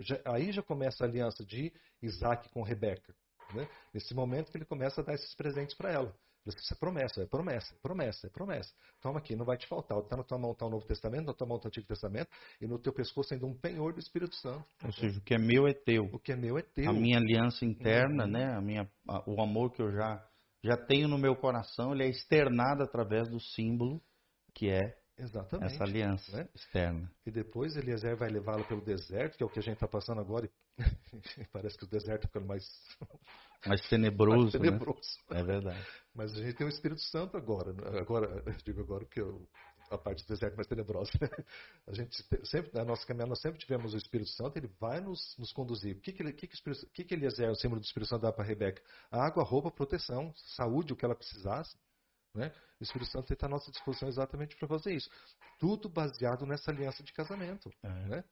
Já, aí já começa a aliança de Isaac com Rebeca. Né? Nesse momento que ele começa a dar esses presentes para ela. Isso é promessa, é promessa, é promessa, é promessa. Toma aqui, não vai te faltar. Está na tua mão está o Novo Testamento, na tua mão está o Antigo Testamento, e no teu pescoço ainda um penhor do Espírito Santo. Ou seja, o que é meu é teu. O que é meu é teu. A minha aliança interna, uhum. né? A minha, a, o amor que eu já, já tenho no meu coração, ele é externado através do símbolo que é Exatamente. Essa aliança né? externa. E depois Eliezer vai levá-lo pelo deserto, que é o que a gente está passando agora, e [laughs] parece que o deserto fica mais... [laughs] Mais tenebroso, mais tenebroso. Né? É verdade. Mas a gente tem o Espírito Santo agora. Né? Agora, eu digo agora que eu, a parte do deserto mais tenebrosa. A gente sempre, na nossa caminhada, nós sempre tivemos o Espírito Santo, ele vai nos, nos conduzir. O que que, ele, que, que, que, que Eliezer, o símbolo do Espírito Santo, dá para Rebeca? Água, roupa, proteção, saúde, o que ela precisasse. Né? O Espírito Santo está à nossa disposição exatamente para fazer isso. Tudo baseado nessa aliança de casamento. É. Né?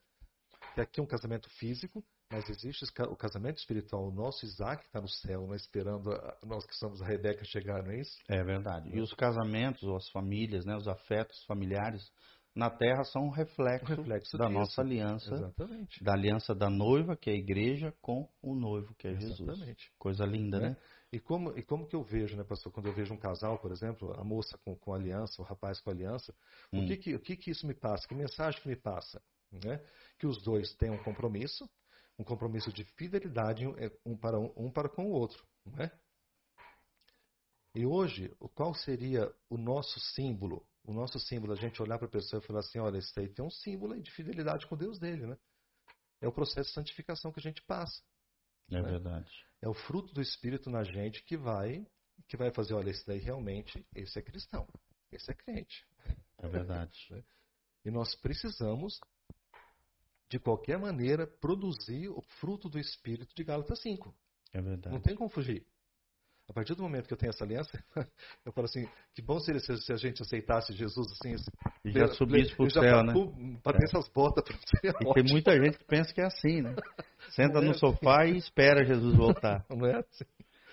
Que aqui é um casamento físico, mas existe o casamento espiritual. O nosso Isaac está no céu, né? esperando a, nós que somos a Rebeca chegar, não é isso? É verdade. E os casamentos, ou as famílias, né? os afetos familiares na terra são um reflexo, reflexo da disso. nossa aliança, Exatamente. da aliança da noiva, que é a igreja, com o noivo, que é Exatamente. Jesus. Coisa linda, né? né? E como, e como que eu vejo, né, pastor, quando eu vejo um casal, por exemplo, a moça com, com aliança, o rapaz com aliança, hum. o, que que, o que que isso me passa? Que mensagem que me passa? Né? Que os dois têm um compromisso, um compromisso de fidelidade um para, um, um para com o outro. Né? E hoje, qual seria o nosso símbolo? O nosso símbolo, a gente olhar para a pessoa e falar assim, olha, esse aí tem um símbolo de fidelidade com Deus dele, né? É o processo de santificação que a gente passa. É né? verdade. É o fruto do Espírito na gente que vai que vai fazer, olha, esse daí realmente, esse é cristão, esse é crente. É verdade. [laughs] Né? e nós precisamos, de qualquer maneira, produzir o fruto do Espírito de Gálatas 5. É verdade. Não tem como fugir. A partir do momento que eu tenho essa aliança, [laughs] eu falo assim, que bom seria se a gente aceitasse Jesus assim. assim e já subisse para o céu, né? Bater é. essas botas para você. É e tem muita gente que pensa que é assim, né? [laughs] Senta no é sofá assim. e espera Jesus voltar. [laughs] Não é assim.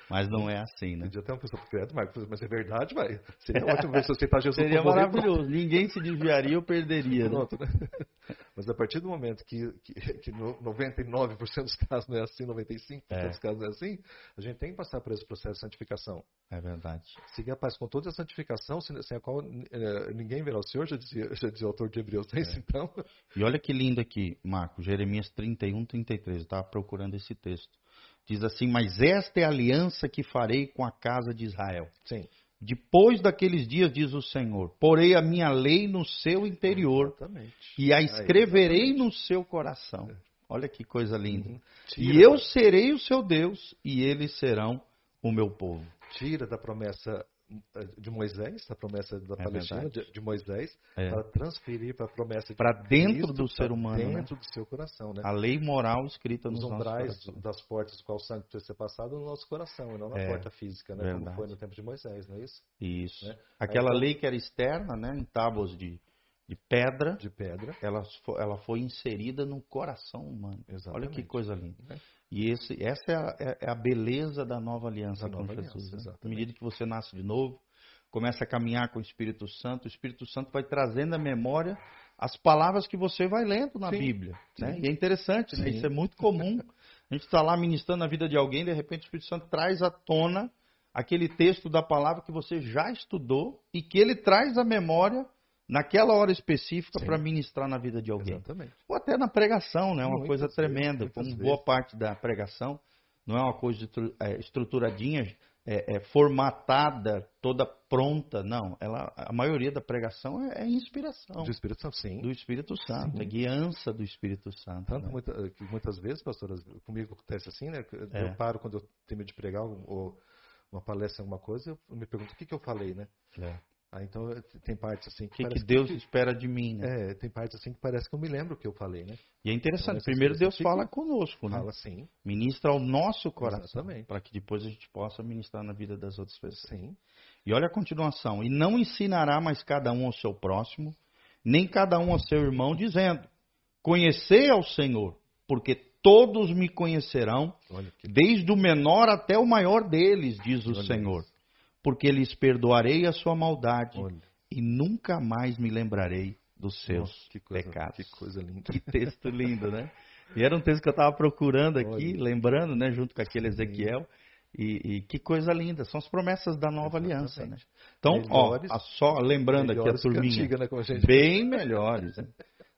Mas não é assim, né? Podia até uma pessoa credo, Marcos, mas é verdade, vai. Seria [laughs] ótimo ver se aceitar Jesus Seria maravilhoso. Ninguém se desviaria ou perderia. Né? Pronto, né? [laughs] Mas a partir do momento que, que, que 99% dos casos não é assim, 95% é. dos casos não é assim, a gente tem que passar por esse processo de santificação. É verdade. Seguir a paz com toda a santificação, sem, a qual é, ninguém verá o Senhor, já dizia, [laughs] já dizia o autor de Hebreus. É. Então... E olha que lindo aqui, Marco, Jeremias 31, 33. Eu estava procurando esse texto. Diz assim: Mas esta é a aliança que farei com a casa de Israel. Sim. Depois daqueles dias, diz o Senhor, porei a minha lei no seu interior Exatamente. e a escreverei Aí, no seu coração. Olha que coisa linda. Uhum. E eu serei o seu Deus e eles serão o meu povo. Tira da promessa de Moisés, a promessa da é Palestina, de, de, Moisés, é. para transferir para a promessa de para dentro do ser humano, né? dentro né? do seu coração, né? A lei moral escrita nos Os umbrais das portas qual o sangue precisa ser passado no nosso coração, e não na é. porta física, né? Verdade. Como foi no tempo de Moisés, não é isso? Isso. Né? Aquela Aí, lei que era externa, né? Em tábuas de, de pedra, de pedra, ela, ela foi inserida no coração humano. Exatamente. Olha que coisa linda. É. E esse, essa é a, é, é a, beleza da nova aliança da com nova Jesus. Aliança, né? À medida que você nasce de novo, começa a caminhar com o Espírito Santo, o Espírito Santo vai trazendo à memória as palavras que você vai lendo na sim, Bíblia. Né? E é interessante, né? isso é muito comum. A gente está lá ministrando a vida de alguém, de repente o Espírito Santo traz à tona aquele texto da palavra que você já estudou e que ele traz à memória naquela hora específica para ministrar na vida de alguém. Exatamente. Ou até na pregação, né? Uma coisa tremenda, como vezes. boa parte da pregação não é uma coisa é, estruturadinha, é, é, formatada, toda pronta. Não, ela, a maioria da pregação é, é inspiração. Do Espírito Santo, sim. Do Espírito Santo, sim. é guiança do Espírito Santo. Tanto né? muita, que muitas vezes, pastoras, comigo acontece assim, né? Eu é. paro quando eu tenho de pregar ou uma palestra, alguma coisa, eu me pergunto o que, que eu falei, né? É. Ah, então tem partes assim que, que, que Deus que, espera de mim, né? É, tem partes assim que parece que eu me lembro o que eu falei, né? E é interessante, primeiro Deus fala conosco, né? Fala sim. Ministra ao nosso coração, para que depois a gente possa ministrar na vida das outras pessoas. Sim. E olha a continuação, e não ensinará mais cada um ao seu próximo, nem cada um ao seu irmão, dizendo: Conhecei ao Senhor, porque todos me conhecerão, desde o menor até o maior deles, diz o Senhor. Porque lhes perdoarei a sua maldade Olha. e nunca mais me lembrarei dos seus Nossa, que coisa, pecados. Que coisa linda. Que texto lindo, né? E era um texto que eu estava procurando aqui, Olha. lembrando, né, junto com aquele Ezequiel. E, e, que coisa linda, são as promessas da nova Exatamente. aliança, né? Então, melhores, ó, só lembrando aqui a turminha, antiga, né, bem melhores.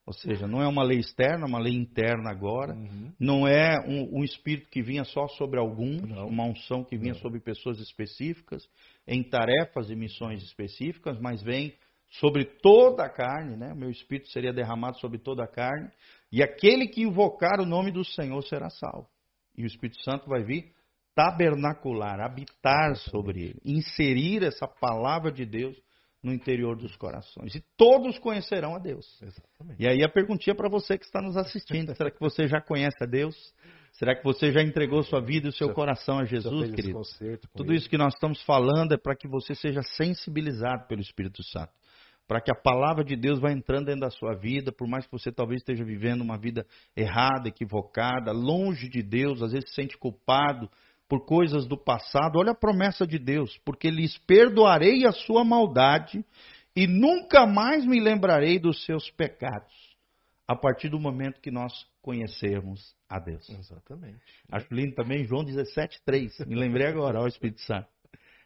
Ou seja, não é uma lei externa, é uma lei interna agora. Uhum. Não é um, um, espírito que vinha só sobre alguns, não. uma unção que vinha não. sobre pessoas específicas, em tarefas e missões específicas, mas vem sobre toda a carne, né? O meu espírito seria derramado sobre toda a carne, e aquele que invocar o nome do Senhor será salvo. E o Espírito Santo vai vir tabernacular, habitar sobre ele, inserir essa palavra de Deus no interior dos corações. E todos conhecerão a Deus. Exatamente. E aí a perguntinha para você que está nos assistindo: será que você já conhece a Deus? Será que você já entregou sua vida e o seu coração a Jesus, querido? Tudo isso que nós estamos falando é para que você seja sensibilizado pelo Espírito Santo. Para que a palavra de Deus vá entrando dentro da sua vida, por mais que você talvez esteja vivendo uma vida errada, equivocada, longe de Deus, às vezes se sente culpado, por coisas do passado, olha a promessa de Deus, porque lhes perdoarei a sua maldade e nunca mais me lembrarei dos seus pecados, a partir do momento que nós conhecermos a Deus. Exatamente. Acho lindo também João 17,3. Me lembrei agora, ó Espírito Santo.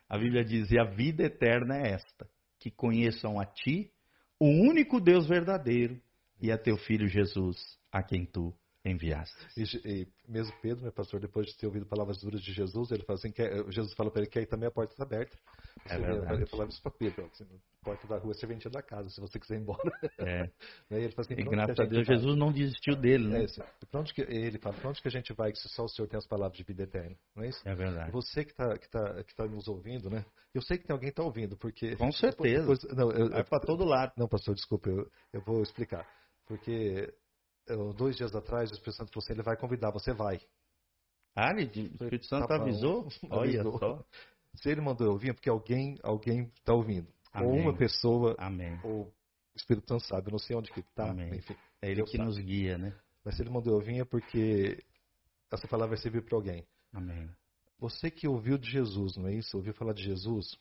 A Bíblia diz: E a vida eterna é esta, que conheçam a Ti, o único Deus verdadeiro, e a Teu Filho Jesus, a quem Tu enviaste. E, e, mesmo Pedro, meu pastor, depois de ter ouvido palavras duras de Jesus, ele fala assim, que, Jesus fala para ele que aí também a porta está aberta. É verdade. Ele falava isso para Pedro, assim, porta da rua é serventia da casa, se você quiser ir embora. É. [laughs] ele fala assim, e graças a, a Deus, vai? Jesus não desistiu dele, né? É, assim, onde que, ele fala, para onde que a gente vai se só o Senhor tem as palavras de vida eterna? Não é isso? É verdade. Você que está que tá, que tá nos ouvindo, né? Eu sei que tem alguém que está ouvindo, porque... Com certeza. [laughs] Depois, não, eu, vai para todo lado. Não, pastor, desculpa, eu, eu vou explicar. Porque dois dias atrás, o Espírito Santo falou assim, ele vai convidar, você vai. Ah, o Espírito Santo tá [laughs] avisou? Olha só. Se ele mandou eu vir, é porque alguém alguém está ouvindo. Amém. Ou uma pessoa, Amém. ou o Espírito Santo sabe, eu não sei onde que está, enfim. É ele que sabe. nos guia, né? Mas se ele mandou eu vir é porque essa palavra vai servir para alguém. Amém. Você que ouviu de Jesus, não é isso? Ouviu falar de Jesus?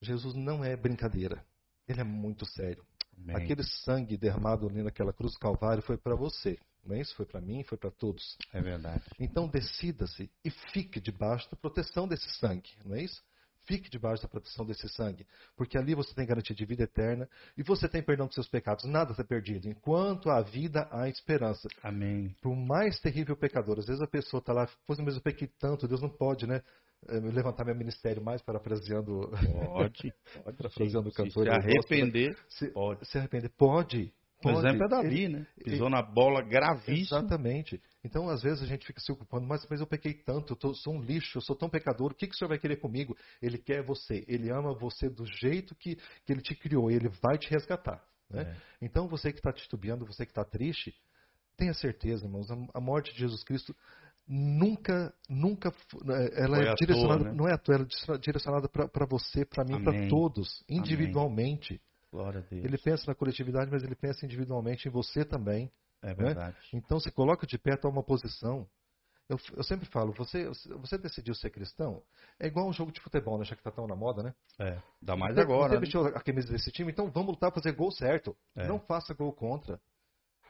Jesus não é brincadeira. Ele é muito sério. Amém. Aquele sangue derramado ali naquela cruz do Calvário foi para você. Não é isso? Foi para mim, foi para todos. É verdade. Então decida-se e fique debaixo da proteção desse sangue. Não é isso? Fique debaixo da proteção desse sangue, porque ali você tem garantia de vida eterna e você tem perdão dos seus pecados. Nada está perdido. Enquanto há vida, há esperança. Amém. Por mais terrível pecador, às vezes a pessoa está lá, pois mesmo eu pequei tanto, Deus não pode, né? Eh, levantar meu ministério mais parafraseando pode, [laughs] pode parafraseando o cantor se arrepender se, pode se arrepender pode o exemplo é Davi, ele, né? Pisou ele, na bola gravíssima. Exatamente. Então, às vezes, a gente fica se ocupando, mas, mas eu pequei tanto, eu tô, sou um lixo, eu sou tão pecador, o que, que o senhor vai querer comigo? Ele quer você, ele ama você do jeito que, que ele te criou, ele vai te resgatar. Né? É. Então, você que está titubeando, você que está triste, tenha certeza, irmãos, a morte de Jesus Cristo nunca, nunca, é, ela Foi é direcionada, toa, né? não é à toa, ela é direcionada para você, para mim, para todos, individualmente. Ele pensa na coletividade, mas ele pensa individualmente em você também. É né? verdade. Né? Então se coloca de pé, toma uma posição. Eu, eu, sempre falo, você, você decidiu ser cristão, é igual um jogo de futebol, né? Já que tá tão na moda, né? É, dá mais agora. Você né? vestiu a camisa desse time, então vamos lutar para fazer gol certo. É. Não faça gol contra.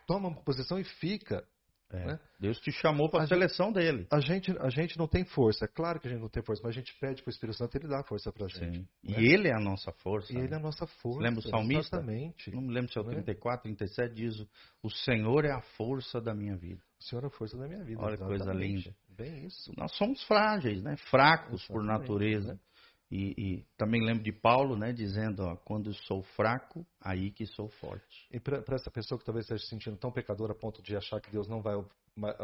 Toma uma posição e fica. É. Né? Deus te chamou para a seleção gente, dele. A gente, a gente não tem força. É claro que a gente não tem força, mas a gente pede para o Espírito Santo ele dá força para a gente. Né? E ele é a nossa força. E ele é a nossa força. Você lembra o salmista? Exatamente. Não me lembro se é o 34, 37, diz: O Senhor é a força da minha vida. O Senhor é a força da minha vida. Olha que coisa linda. Bem isso. Nós somos frágeis, né? fracos exatamente, por natureza. E, e, também lembro de Paulo, né, dizendo, ó, quando sou fraco, aí que sou forte. E para essa pessoa que talvez esteja se sentindo tão pecadora a ponto de achar que Deus não vai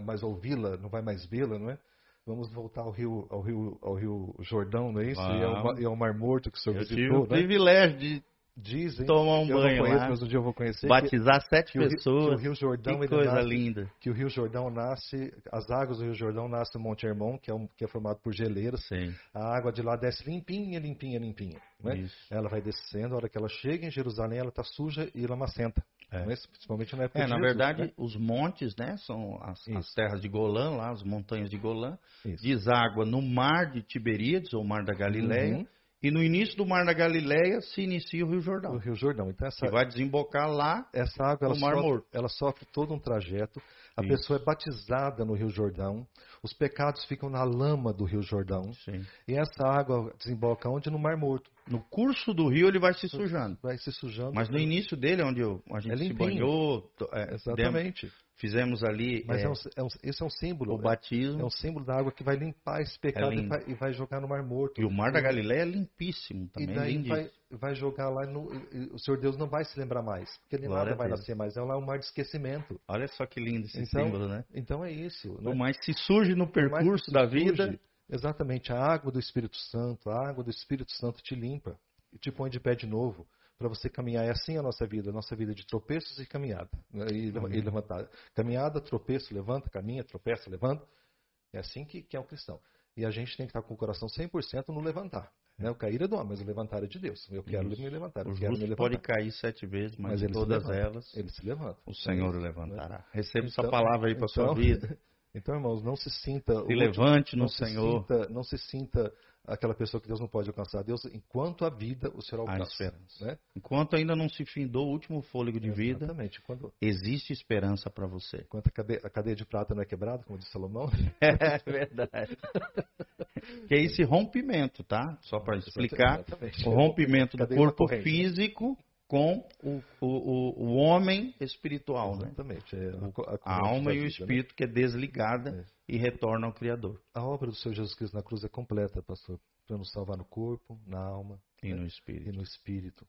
mais ouvi-la, não vai mais vê-la, não é? Vamos voltar ao rio, ao rio, ao rio Jordão, não é isso? E ao, e ao Mar Morto que o senhor eu visitou, tive o né? privilégio de Dizem. Tomar um eu banho conheço, lá. mas um dia eu vou conhecer. Batizar que, sete que pessoas. O, que o Rio Jordão, que coisa nasce, linda. Que o Rio Jordão nasce, as águas do Rio Jordão nascem no Monte Hermon, que é, um, que é formado por geleiras. Sim. A água de lá desce limpinha, limpinha, limpinha. Né? Ela vai descendo, a hora que ela chega em Jerusalém, ela está suja e lamacenta. É. Mas, principalmente na época é, de na Jesus, verdade, né? os montes, né, são as, as, terras de Golã, lá, as montanhas de Golã, Isso. deságua no mar de Tiberíades, ou mar da Galileia, Uhum. E no início do mar da Galileia se inicia o Rio Jordão. O Rio Jordão. Então essa, Que vai desembocar lá essa água ela no Mar sofre, Morto. ela sofre todo um trajeto. A Isso. pessoa é batizada no Rio Jordão. Os pecados ficam na lama do Rio Jordão. Sim. E essa água desemboca onde? No Mar Morto. No curso do rio ele vai se sujando. Vai se sujando. Mas no início dele, onde eu- a gente É se banhou, é, demos- Exatamente. fizemos ali Mas é, é um, é um, esse é um símbolo. o é- batismo. É um símbolo da água que vai limpar esse pecado É e, vai, e vai jogar no Mar Morto. E o mar da Galileia é limpíssimo E também, daí lindíssimo. vai, vai jogar lá no. e- e O Senhor Deus não vai se lembrar mais. Porque ele Glória nada vai nascer mais. É lá um mar de esquecimento. Olha só que lindo esse Então, símbolo, né? Então é isso. Né? que se surge no percurso da surge, vida, Exatamente. A água do Espírito Santo, a água do Espírito Santo te limpa e te põe de pé de novo para você caminhar. É assim a nossa vida, a nossa vida de tropeços e caminhada. né? E, e levantar. Caminhada, tropeço, levanta, caminha, tropeça, levanta. É assim que, que é um cristão. E a gente tem que estar com o coração 100% no levantar. Né? O cair é do homem, mas o levantar é de Deus. Eu quero Isso. me levantar, eu quero me levantar. pode cair sete vezes, mas, Mas todas elas Ele se levanta. o Senhor o Né? levantará. Receba essa Então- palavra aí para sua então- vida. [laughs] Então, irmãos, não se sinta. Se levante no não se Senhor. sinta- não se sinta aquela pessoa que Deus não pode alcançar. Deus, enquanto a vida, o Senhor Há alcança. esperança. Né? Enquanto ainda não se findou o último fôlego de vida, Exatamente. Quando, existe esperança para você. enquanto a cadeia, de prata não é quebrada, como disse Salomão. [laughs] É verdade. que é esse rompimento, tá? Só para explicar. Exatamente. O rompimento do corpo corrente. físico com o, o, o, homem espiritual, né? Exatamente. É, a, A corrente alma e o né? espírito que é desligada É. e retorna ao Criador A obra do Senhor Jesus Cristo na cruz é completa, pastor, para nos salvar no corpo, na alma e no e espírito. no espírito.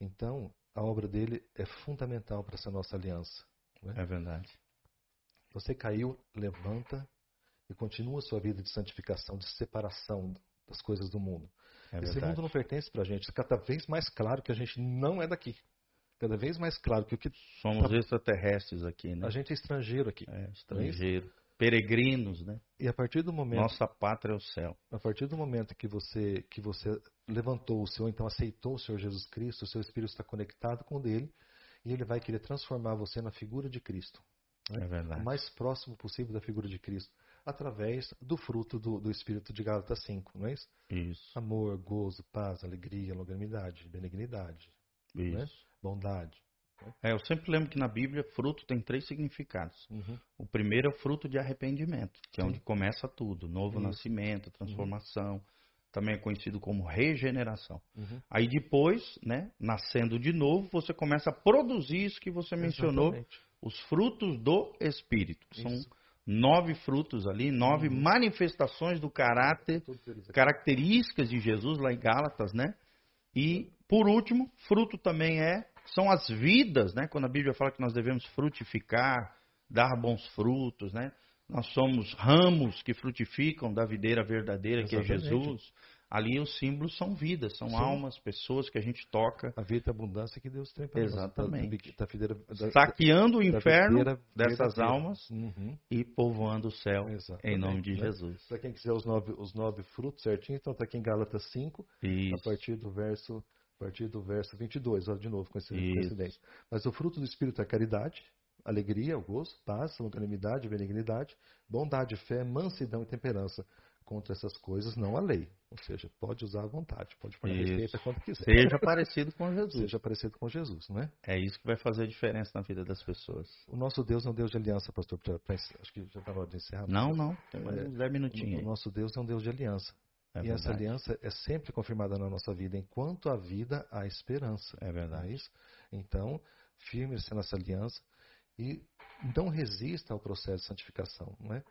Então, a obra dele é fundamental para essa nossa aliança. É verdade. Você caiu, levanta e continua a sua vida de santificação, de separação das coisas do mundo. É Esse verdade. mundo não pertence para a gente. Cada vez mais claro que a gente não é daqui. Cada vez mais claro que o que Somos extraterrestres aqui, né? a gente é estrangeiro aqui. É, estrangeiro. Peregrinos, né? E a partir do momento, Nossa pátria é o céu. a partir do momento que você que você levantou o seu, então aceitou o Senhor Jesus Cristo, o seu espírito está conectado com o dele e ele vai querer transformar você na figura de Cristo, É o verdade. mais próximo possível da figura de Cristo, através do fruto do, do espírito de Gálatas 5, não é isso? Isso. Amor, gozo, paz, alegria, longanimidade, benignidade, né? Isso. bondade. É, eu sempre lembro que na Bíblia fruto tem três significados. Uhum. O primeiro é o fruto de arrependimento, que é Sim. onde começa tudo, novo Isso. nascimento, transformação, também é conhecido como regeneração. Uhum. Aí depois, né, nascendo de novo, você começa a produzir isso que você mencionou, Exatamente. os frutos do Espírito. São Isso. Nove frutos ali, nove Uhum. manifestações do caráter, características de Jesus lá em Gálatas, né? E, por último, fruto também é são as vidas, né? Quando a Bíblia fala que nós devemos frutificar, dar bons frutos, né? Nós somos ramos que frutificam da videira verdadeira, Exatamente. que é Jesus. Ali os símbolos são vidas, são Sim. almas, pessoas que a gente toca. A vida e a abundância que Deus tem para nós. Exatamente. Da, da videira, da, Saqueando o inferno videira, dessas almas uhum. e povoando o céu Exatamente. em nome de né? Jesus. Para quem quiser os nove, os nove frutos certinho, então está aqui em Gálatas 5, Isso. a partir do verso a partir do verso 22, olha de novo com esse coincidência. Mas o fruto do Espírito é caridade, alegria, o gozo, paz, longanimidade, benignidade, bondade, fé, mansidão e temperança. Contra essas coisas não há lei. Ou seja, pode usar à vontade, pode pôr receita quando quiser. Seja parecido com Jesus. Seja parecido com Jesus, não é? É isso que vai fazer a diferença na vida das pessoas. O nosso Deus é um Deus de aliança, pastor. Acho que já está na hora de encerrar. Não, não. Tem mais uns 10 minutinhos. O nosso Deus é um Deus de aliança. É e verdade. essa aliança é sempre confirmada na nossa vida. Enquanto há vida, há esperança. É verdade. É isso? Então, firme-se nessa aliança e não resista ao processo de santificação. Não é?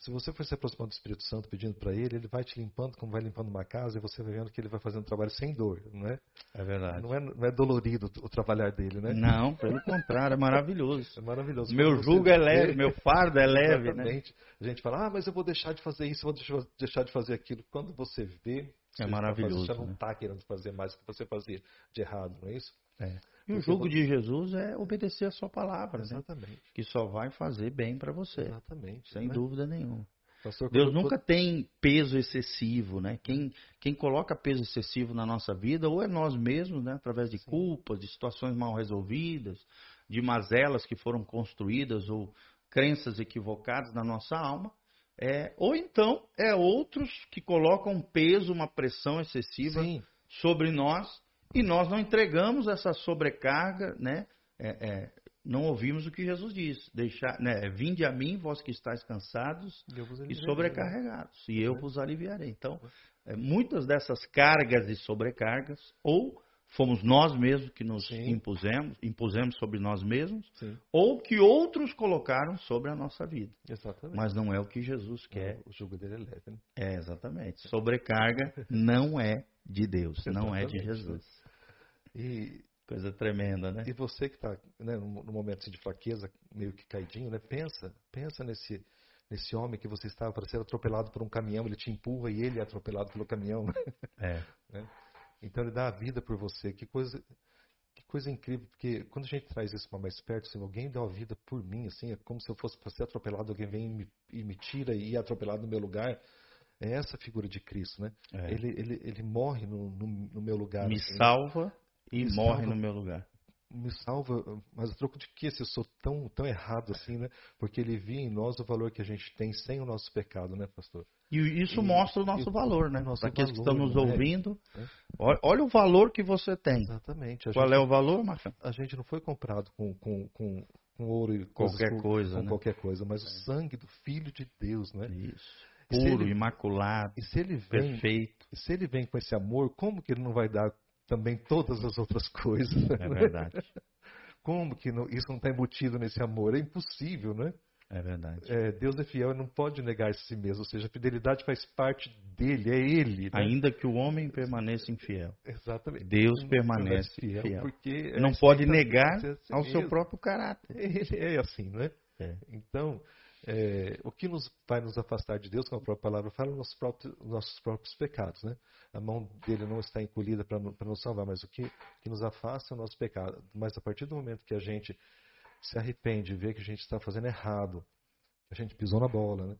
Se você for se aproximando do Espírito Santo pedindo para ele, ele vai te limpando como vai limpando uma casa e você vai vendo que ele vai fazendo um trabalho sem dor, não é? É verdade. Não é, não é dolorido o trabalhar dele, né? Não, pelo contrário, é maravilhoso. É maravilhoso. Meu jugo é leve, meu fardo é leve, né? Exatamente. né? A gente fala, ah, mas eu vou deixar de fazer isso, vou deixar de fazer aquilo. Quando você vê, é maravilhoso. Você já não está né? querendo fazer mais o que você fazia de errado, não é isso? É. E o jugo de Jesus é obedecer a sua palavra, né? Exatamente. Né? Que só vai fazer bem para você. Exatamente. Sem né? dúvida nenhuma. Pastor, Deus nunca tem peso excessivo, né? Quem, quem coloca peso excessivo na nossa vida, ou é nós mesmos, né? Através de Sim. culpas, de situações mal resolvidas, de mazelas que foram construídas, ou crenças equivocadas na nossa alma, é, ou então é outros que colocam peso, uma pressão excessiva Sim. sobre nós, e nós não entregamos essa sobrecarga, né? É, é, não ouvimos o que Jesus disse. Deixar, né, Vinde a mim, vós que estáis cansados e sobrecarregados, e eu vos aliviarei. Então, é, muitas dessas cargas e sobrecargas, ou fomos nós mesmos que nos Sim. impusemos, impusemos sobre nós mesmos, Sim. ou que outros colocaram sobre a nossa vida. Exatamente. Mas não é o que Jesus quer. o jugo dele é leve. Né? É, exatamente. Sobrecarga não é de Deus, não é de Jesus. E Coisa tremenda, né? E você que está né, no momento assim, de fraqueza, meio que caidinho, né? Pensa, pensa nesse, nesse homem que você estava para ser atropelado por um caminhão, ele te empurra e ele é atropelado pelo caminhão. Né? É. [laughs] Né? Então ele dá a vida por você. Que coisa, que coisa incrível, porque quando a gente traz isso para mais perto, assim, alguém deu a vida por mim, assim, é como se eu fosse para ser atropelado, alguém vem e me, e me tira e é atropelado no meu lugar. É essa figura de Cristo, né? É. Ele, ele, ele morre no, no, no meu lugar. Me assim, salva e me morre salva, no meu lugar. Me salva, mas a troco de que se eu sou tão, tão errado assim, né? Porque ele via em nós o valor que a gente tem sem o nosso pecado, né, pastor? E isso e, mostra o nosso e, valor, né? Para aqueles que estão nos né? ouvindo, é. olha o valor que você tem. Exatamente. A Qual gente, é o valor, Marcelo? A gente não foi comprado com, com, com, com ouro e qualquer com, coisa, com né? qualquer coisa, mas é. o sangue do Filho de Deus, né? Isso. Puro, ele, imaculado, e se ele vem, perfeito. E se ele vem com esse amor, como que ele não vai dar também todas as outras coisas. É verdade. [laughs] Como que não, isso não está embutido nesse amor? É impossível, né? É verdade. É, Deus é fiel e não pode negar a si mesmo. Ou seja, a fidelidade faz parte dele, é ele. Né? Ainda que o homem permaneça infiel. Exatamente. Deus permanece fiel. fiel. Porque não pode negar assim ao seu próprio caráter. [laughs] Ele é assim, não é? é. Então, é, o que nos vai nos afastar de Deus, como a própria palavra fala, nossos próprios, nossos próprios pecados. Né? A mão dele não está encolhida para nos salvar, mas o que, que nos afasta é o nosso pecado. Mas a partir do momento que a gente se arrepende, vê que a gente está fazendo errado, que a gente pisou na bola, né?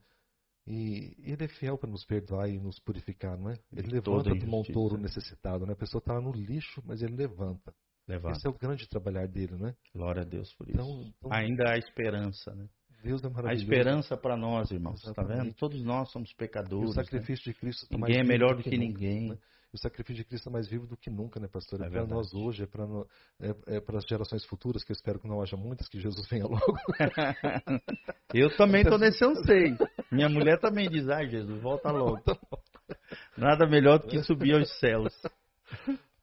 E ele é fiel para nos perdoar e nos purificar, não é? Ele de levanta do montouro necessitado, né? A pessoa está no lixo, mas ele levanta. levanta. Esse é o grande trabalhar dele, não é? Glória a Deus por isso. Então, então... Ainda há esperança, né? Deus é maravilhoso. A esperança para nós, irmãos. Está vendo? Todos nós somos pecadores. E o sacrifício né? de Cristo tá Ninguém é melhor do que, que ninguém. Nunca, né? O sacrifício de Cristo é mais vivo do que nunca, né, pastor? É, é para nós hoje, é para é, é para as gerações futuras, que eu espero que não haja muitas, que Jesus venha logo. [laughs] eu também estou nesse anseio. Minha mulher também diz, ai Jesus, volta logo. Nada melhor do que subir aos céus.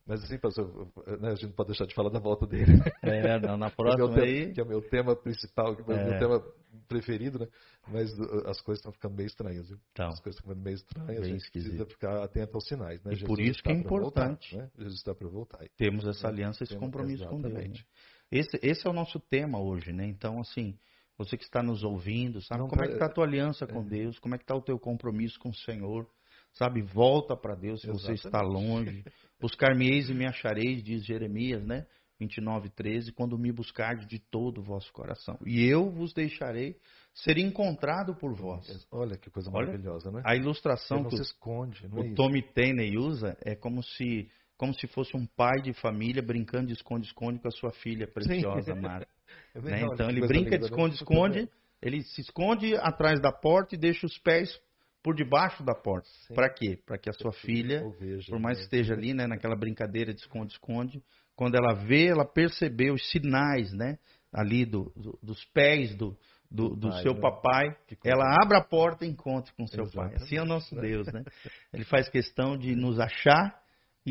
Mas assim, pastor, né, a gente não pode deixar de falar da volta dele. É, não, na próxima [laughs] que é aí... que é o meu tema principal, que é o meu tema preferido, né? Mas uh, as coisas estão ficando meio estranhas, viu? Então, as coisas estão ficando meio estranhas. A gente precisa ficar atento aos sinais, né? E por isso que é importante. Voltar, né? Jesus está para voltar. Temos essa aliança, esse compromisso com Deus. Né? Esse, esse é o nosso tema hoje, né? Então, assim, você que está nos ouvindo, sabe Não, como é que está a tua aliança com é. Deus? Como é que está o teu compromisso com o Senhor? Sabe, volta para Deus se Exatamente. você está longe. Buscar-me-eis e me achareis, diz Jeremias, né? 29, 13, quando me buscardes de todo o vosso coração. E eu vos deixarei ser encontrado por vós. Olha que coisa Olha, maravilhosa, né? A ilustração que esconde, o é Tommy Tenney usa é como se, como se fosse um pai de família brincando de esconde-esconde com a sua filha preciosa, [laughs] Mara. é né? Então ele brinca de esconde-esconde, né? ele se esconde atrás da porta e deixa os pés por debaixo da porta. Para quê? Para que a sua filha, vejo, por mais que esteja ali, né, naquela brincadeira de esconde-esconde, quando ela vê, ela percebeu os sinais, né, ali do, do dos pés do, do, do pai, seu né? papai, ela abre a porta e encontra com seu Exatamente. pai. Assim é o nosso Deus, né? Ele faz questão de nos achar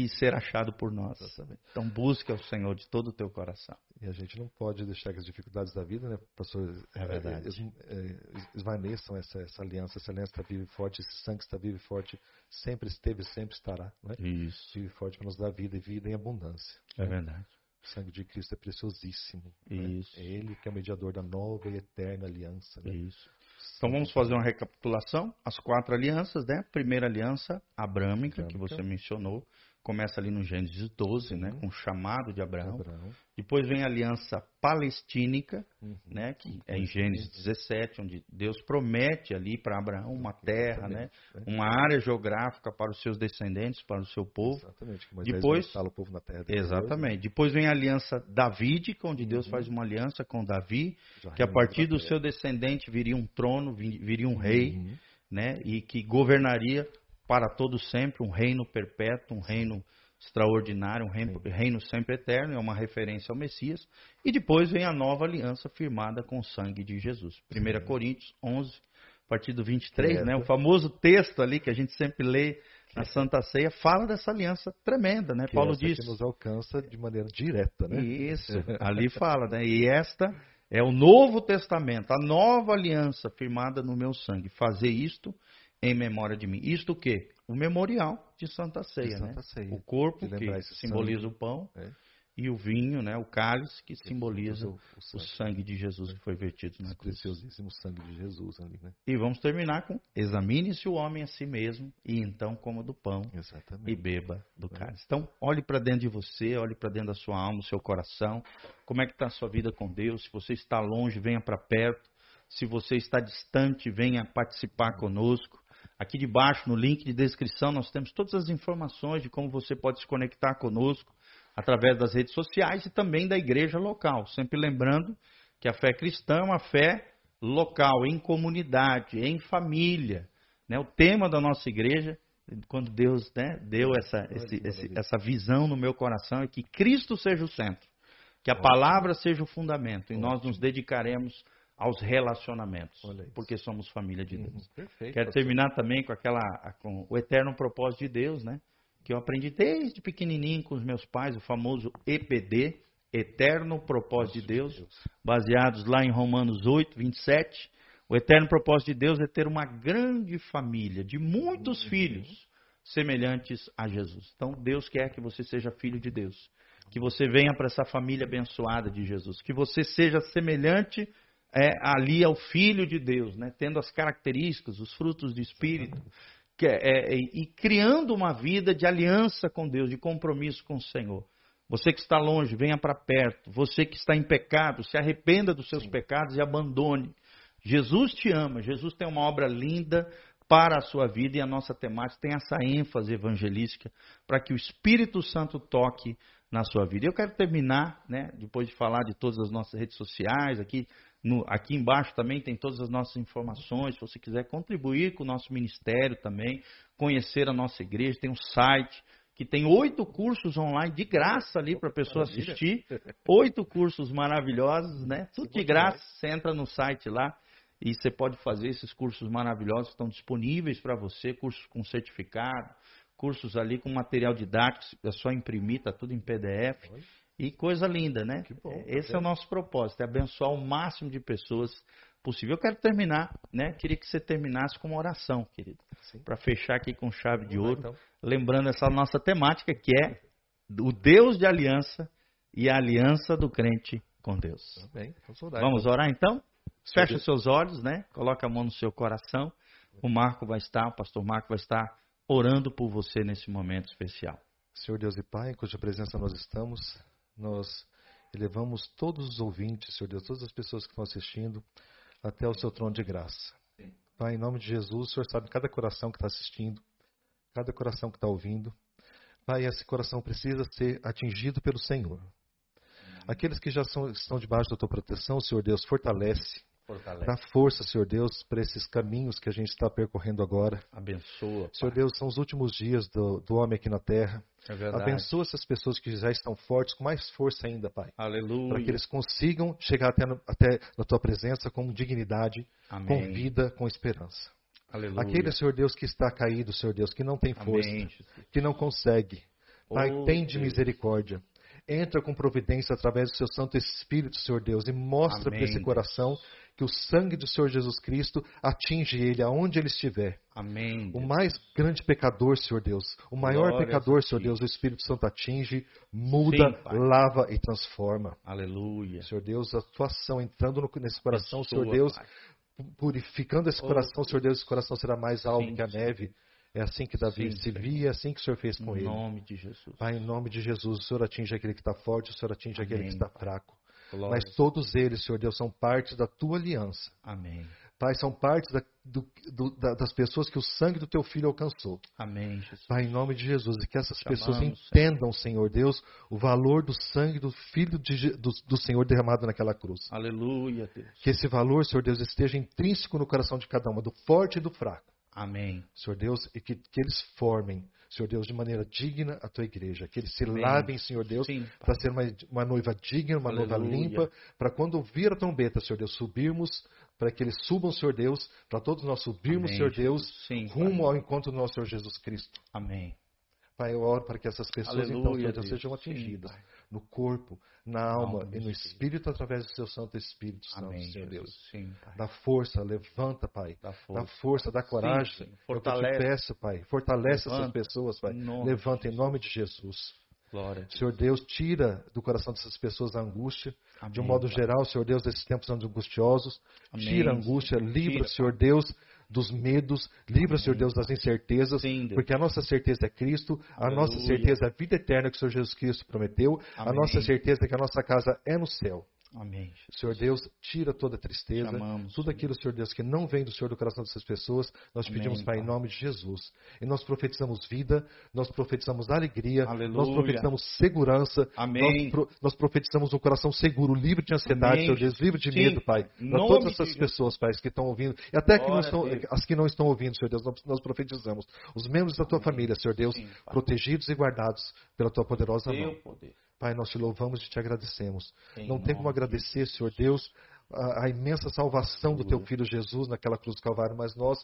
e ser achado por nós. Exatamente. Então busca o Senhor de todo o teu coração. E a gente não pode deixar que as dificuldades da vida, né, pastor, é verdade. Es, é, esvaneçam essa, essa aliança, essa aliança está viva e forte, esse sangue está vivo e forte, sempre esteve, sempre estará, né? Isso. Vivo e forte para nos dar vida e vida em abundância. É né? verdade. O sangue de Cristo é preciosíssimo. Né? Isso. Né? É Ele que é o mediador da nova e eterna aliança. Né? Isso. Então vamos fazer uma recapitulação. As quatro alianças, né? Primeira aliança, abrâmica, Abrâmica. que você mencionou começa ali no Gênesis 12, né, com o chamado de Abraão. Abraão. Depois vem a aliança palestínica, uhum. né, que é em Gênesis 17, onde Deus promete ali para Abraão uma terra, né, uma área geográfica para os seus descendentes, para o seu povo. Exatamente. Depois, o povo na terra. Exatamente. Depois vem a aliança davídica, onde Deus uhum. faz uma aliança com Davi, Já que a partir do seu descendente viria um trono, viria um rei, uhum. né, e que governaria para todo sempre, um reino perpétuo, um reino extraordinário, um reino, reino, sempre eterno, é uma referência ao Messias. E depois vem a nova aliança firmada com o sangue de Jesus. 1 Coríntios 11, a partir do 23, né? o famoso texto ali que a gente sempre lê na Santa Ceia, fala dessa aliança tremenda, né? Que Paulo diz. Que nos alcança de maneira direta, né? Isso, [laughs] ali fala, né? E esta é o Novo Testamento, a nova aliança firmada no meu sangue. Fazer isto em memória de mim. Isto o quê? O memorial de Santa Ceia, de Santa né? Ceia. O corpo que simboliza sangue. o pão é. e o vinho, né? O cálice que, que simboliza o, o, sangue. o, sangue. de Jesus que foi vertido na cruz. Preciosíssimo sangue de Jesus ali, né? E vamos terminar com examine-se o homem a si mesmo e então coma do pão Exatamente. e beba do é. cálice. Então, olhe para dentro de você, olhe para dentro da sua alma, do seu coração. Como é que está a sua vida com Deus? Se você está longe, venha para perto. Se você está distante, venha participar conosco. Aqui debaixo, no link de descrição, nós temos todas as informações de como você pode se conectar conosco através das redes sociais e também da igreja local. Sempre lembrando que a fé cristã é uma fé local, em comunidade, em família. Né? O tema da nossa igreja, quando Deus né, deu essa, esse, esse, essa visão no meu coração, é que Cristo seja o centro, que a palavra seja o fundamento, e nós nos dedicaremos aos relacionamentos, porque somos família de Deus. Uhum, perfeito, Quero terminar também com aquela com o eterno propósito de Deus, né? Que eu aprendi desde pequenininho com os meus pais, o famoso EPD, Eterno Propósito de Deus, baseados lá em Romanos 8, 27. O eterno propósito de Deus é ter uma grande família de muitos uhum. filhos semelhantes a Jesus. Então, Deus quer que você seja filho de Deus, que você venha para essa família abençoada de Jesus, que você seja semelhante é, ali ao Filho de Deus, né? tendo as características, os frutos do Espírito, que é, é, e criando uma vida de aliança com Deus, de compromisso com o Senhor. Você que está longe, venha para perto. Você que está em pecado, se arrependa dos seus Sim. pecados e abandone. Jesus te ama, Jesus tem uma obra linda para a sua vida e a nossa temática tem essa ênfase evangelística para que o Espírito Santo toque na sua vida. Eu quero terminar, né, depois de falar de todas as nossas redes sociais, aqui no, aqui embaixo também tem todas as nossas informações. Se você quiser contribuir com o nosso ministério também, conhecer a nossa igreja, tem um site que tem oito cursos online de graça ali para a pessoa Maravilha. assistir. Oito cursos maravilhosos, né? Tudo de graça. Você entra no site lá e você pode fazer esses cursos maravilhosos que estão disponíveis para você, cursos com certificado, cursos ali com material didático, é só imprimir, tá tudo em PDF. E coisa linda, né? bom, tá Esse é o nosso propósito, é abençoar o máximo de pessoas possível. Eu quero terminar, né? Queria que você terminasse com uma oração, querido. Para fechar aqui com chave de ouro, então. lembrando essa nossa temática que é o Deus de aliança e a aliança do crente com Deus. Bem, vamos orar. Vamos então. orar então? Fecha Deus. os seus olhos, né? Coloca a mão no seu coração. O Marco vai estar, o pastor Marco vai estar orando por você nesse momento especial. Senhor Deus e Pai, em cuja presença nós estamos, nós elevamos todos os ouvintes, Senhor Deus, todas as pessoas que estão assistindo, até o seu trono de graça. Pai, em nome de Jesus, o Senhor sabe cada coração que está assistindo, cada coração que está ouvindo. Pai, esse coração precisa ser atingido pelo Senhor. Aqueles que já são, estão debaixo da tua proteção, Senhor Deus, fortalece, dá força, Senhor Deus, para esses caminhos que a gente está percorrendo agora. Abençoa. Senhor Pai. Deus, são os últimos dias do, do homem aqui na terra. É verdade. Abençoa essas pessoas que já estão fortes, com mais força ainda, Pai. Para que Aleluia. eles consigam chegar até, no- até na tua presença com dignidade, com Amém. vida, com esperança. Aleluia. Aquele, Senhor Deus, que está caído, Senhor Deus, que não tem força, Amém, que não consegue. Pai, Oh, tem de misericórdia. Entra com providência através do seu Santo Espírito, Senhor Deus, e mostra para esse coração que o sangue do Senhor Jesus Cristo atinge ele aonde ele estiver. Amém. O mais grande pecador, Senhor Deus, o maior Glórias pecador, Senhor. Deus, o Espírito Santo atinge, muda, Sim, lava e transforma. Aleluia. Senhor Deus, a tua ação entrando no- nesse coração, Senhor Deus, Pai. purificando esse Oh, coração, Senhor Deus, esse coração será mais alto que a neve. É assim que Davi Sim, se Senhor. via, é assim que o Senhor fez com Em ele. nome de Jesus. Pai, em nome de Jesus, o Senhor atinge aquele que está forte, o Senhor atinge aquele que Amém, está fraco. Glória. Mas todos eles, Senhor Deus, são parte da tua aliança. Amém. Pai, são parte da- do- do- da- das pessoas que o sangue do teu filho alcançou. Amém, Jesus. Pai, em nome de Jesus, e que essas Chamamos, pessoas entendam, Senhor Deus, o valor do sangue do Filho de do, do Senhor derramado naquela cruz. Aleluia, Deus. Que esse valor, Senhor Deus, esteja intrínseco no coração de cada uma, do forte e do fraco. Amém. Senhor Deus, e que, que eles formem, Senhor Deus, de maneira digna a tua igreja. Que eles se Amém. lavem, Senhor Deus, para ser uma, uma noiva digna, uma noiva Aleluia. limpa, para quando ouvir a trombeta, Senhor Deus, subirmos, para que eles subam, Senhor Deus, para todos nós subirmos, Amém, Senhor. Deus, Sim, rumo Pai. ao encontro do nosso Senhor Jesus Cristo. Amém. Pai, eu oro para que essas pessoas, então, Aleluia, Deus, Deus. sejam Sim, atingidas Pai. no corpo, na alma Alma e no espírito através do seu Santo Espírito Santo, Amém, Senhor Jesus. Deus. Sim. Dá força, levanta, Pai. Dá Dá força. força, dá coragem. Sim, sim. É eu te Fortalece. peço, Pai. Fortalece essas Levanta. pessoas, Pai. Nome Levanta em nome de Jesus. Glória. Deus. Senhor Deus, tira do coração dessas pessoas a angústia. De um Amém, modo geral, Senhor Deus, desses tempos angustiosos. Amém, Tira a angústia, livra, Senhor Deus, dos medos. Livra, Senhor Deus, das incertezas. Sim. Porque a nossa certeza é Cristo. A nossa Aleluia. certeza é a vida eterna que o Senhor Jesus Cristo prometeu. A Amém. nossa certeza é que a nossa casa é no céu. Amém. Jesus. Senhor Deus, tira toda a tristeza, Chamamos, tudo aquilo, Senhor Deus, que não vem do Senhor do coração dessas pessoas, nós Amém, pedimos, Pai, em Pai. nome de Jesus. E nós profetizamos vida, nós profetizamos alegria, Aleluia. nós profetizamos segurança, Amém. nós, nós profetizamos um coração seguro, livre de ansiedade, Amém. Senhor Deus, livre de Sim, medo, Pai. em Para todas essas pessoas, Pai, que estão ouvindo, e até que estão, as que não estão ouvindo, Senhor Deus, nós, nós profetizamos. Os membros da tua família, Senhor Deus, Sim, protegidos e guardados pela tua poderosa mão. Poder. Pai, nós te louvamos e te agradecemos. Em Não tem como agradecer, Senhor Deus, a, a imensa salvação do teu filho Jesus naquela cruz do Calvário, mas nós,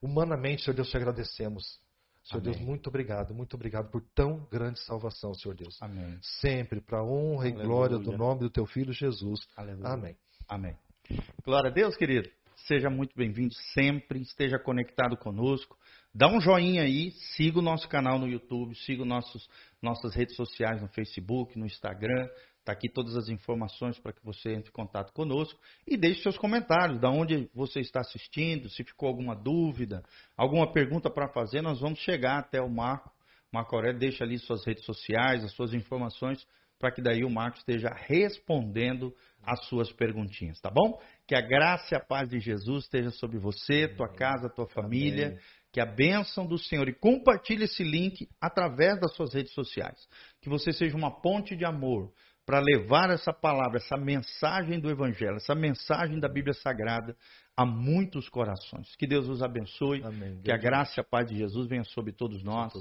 humanamente, Senhor Deus, te agradecemos. Senhor Amém. Deus, muito obrigado, muito obrigado por tão grande salvação, Senhor Deus. Amém. Sempre para honra e Aleluia. glória do nome do teu filho Jesus. Aleluia. Amém. Amém. Glória a Deus, querido. Seja muito bem-vindo sempre, esteja conectado conosco. Dá um joinha aí, siga o nosso canal no YouTube, siga os nossos, nossas redes sociais no Facebook, no Instagram. Está aqui todas as informações para que você entre em contato conosco e deixe seus comentários, da onde você está assistindo, se ficou alguma dúvida, alguma pergunta para fazer, nós vamos chegar até o Marco. Marco Aurélio deixa ali suas redes sociais, as suas informações, para que daí o Marco esteja respondendo as suas perguntinhas, tá bom? Que a graça e a paz de Jesus esteja sobre você, tua casa, tua família. Amém. Que a bênção do Senhor e compartilhe esse link através das suas redes sociais. Que você seja uma ponte de amor para levar essa palavra, essa mensagem do Evangelho, essa mensagem da Bíblia Sagrada a muitos corações. Que Deus os abençoe. Amém. Que a graça e a paz de Jesus venha sobre todos nós.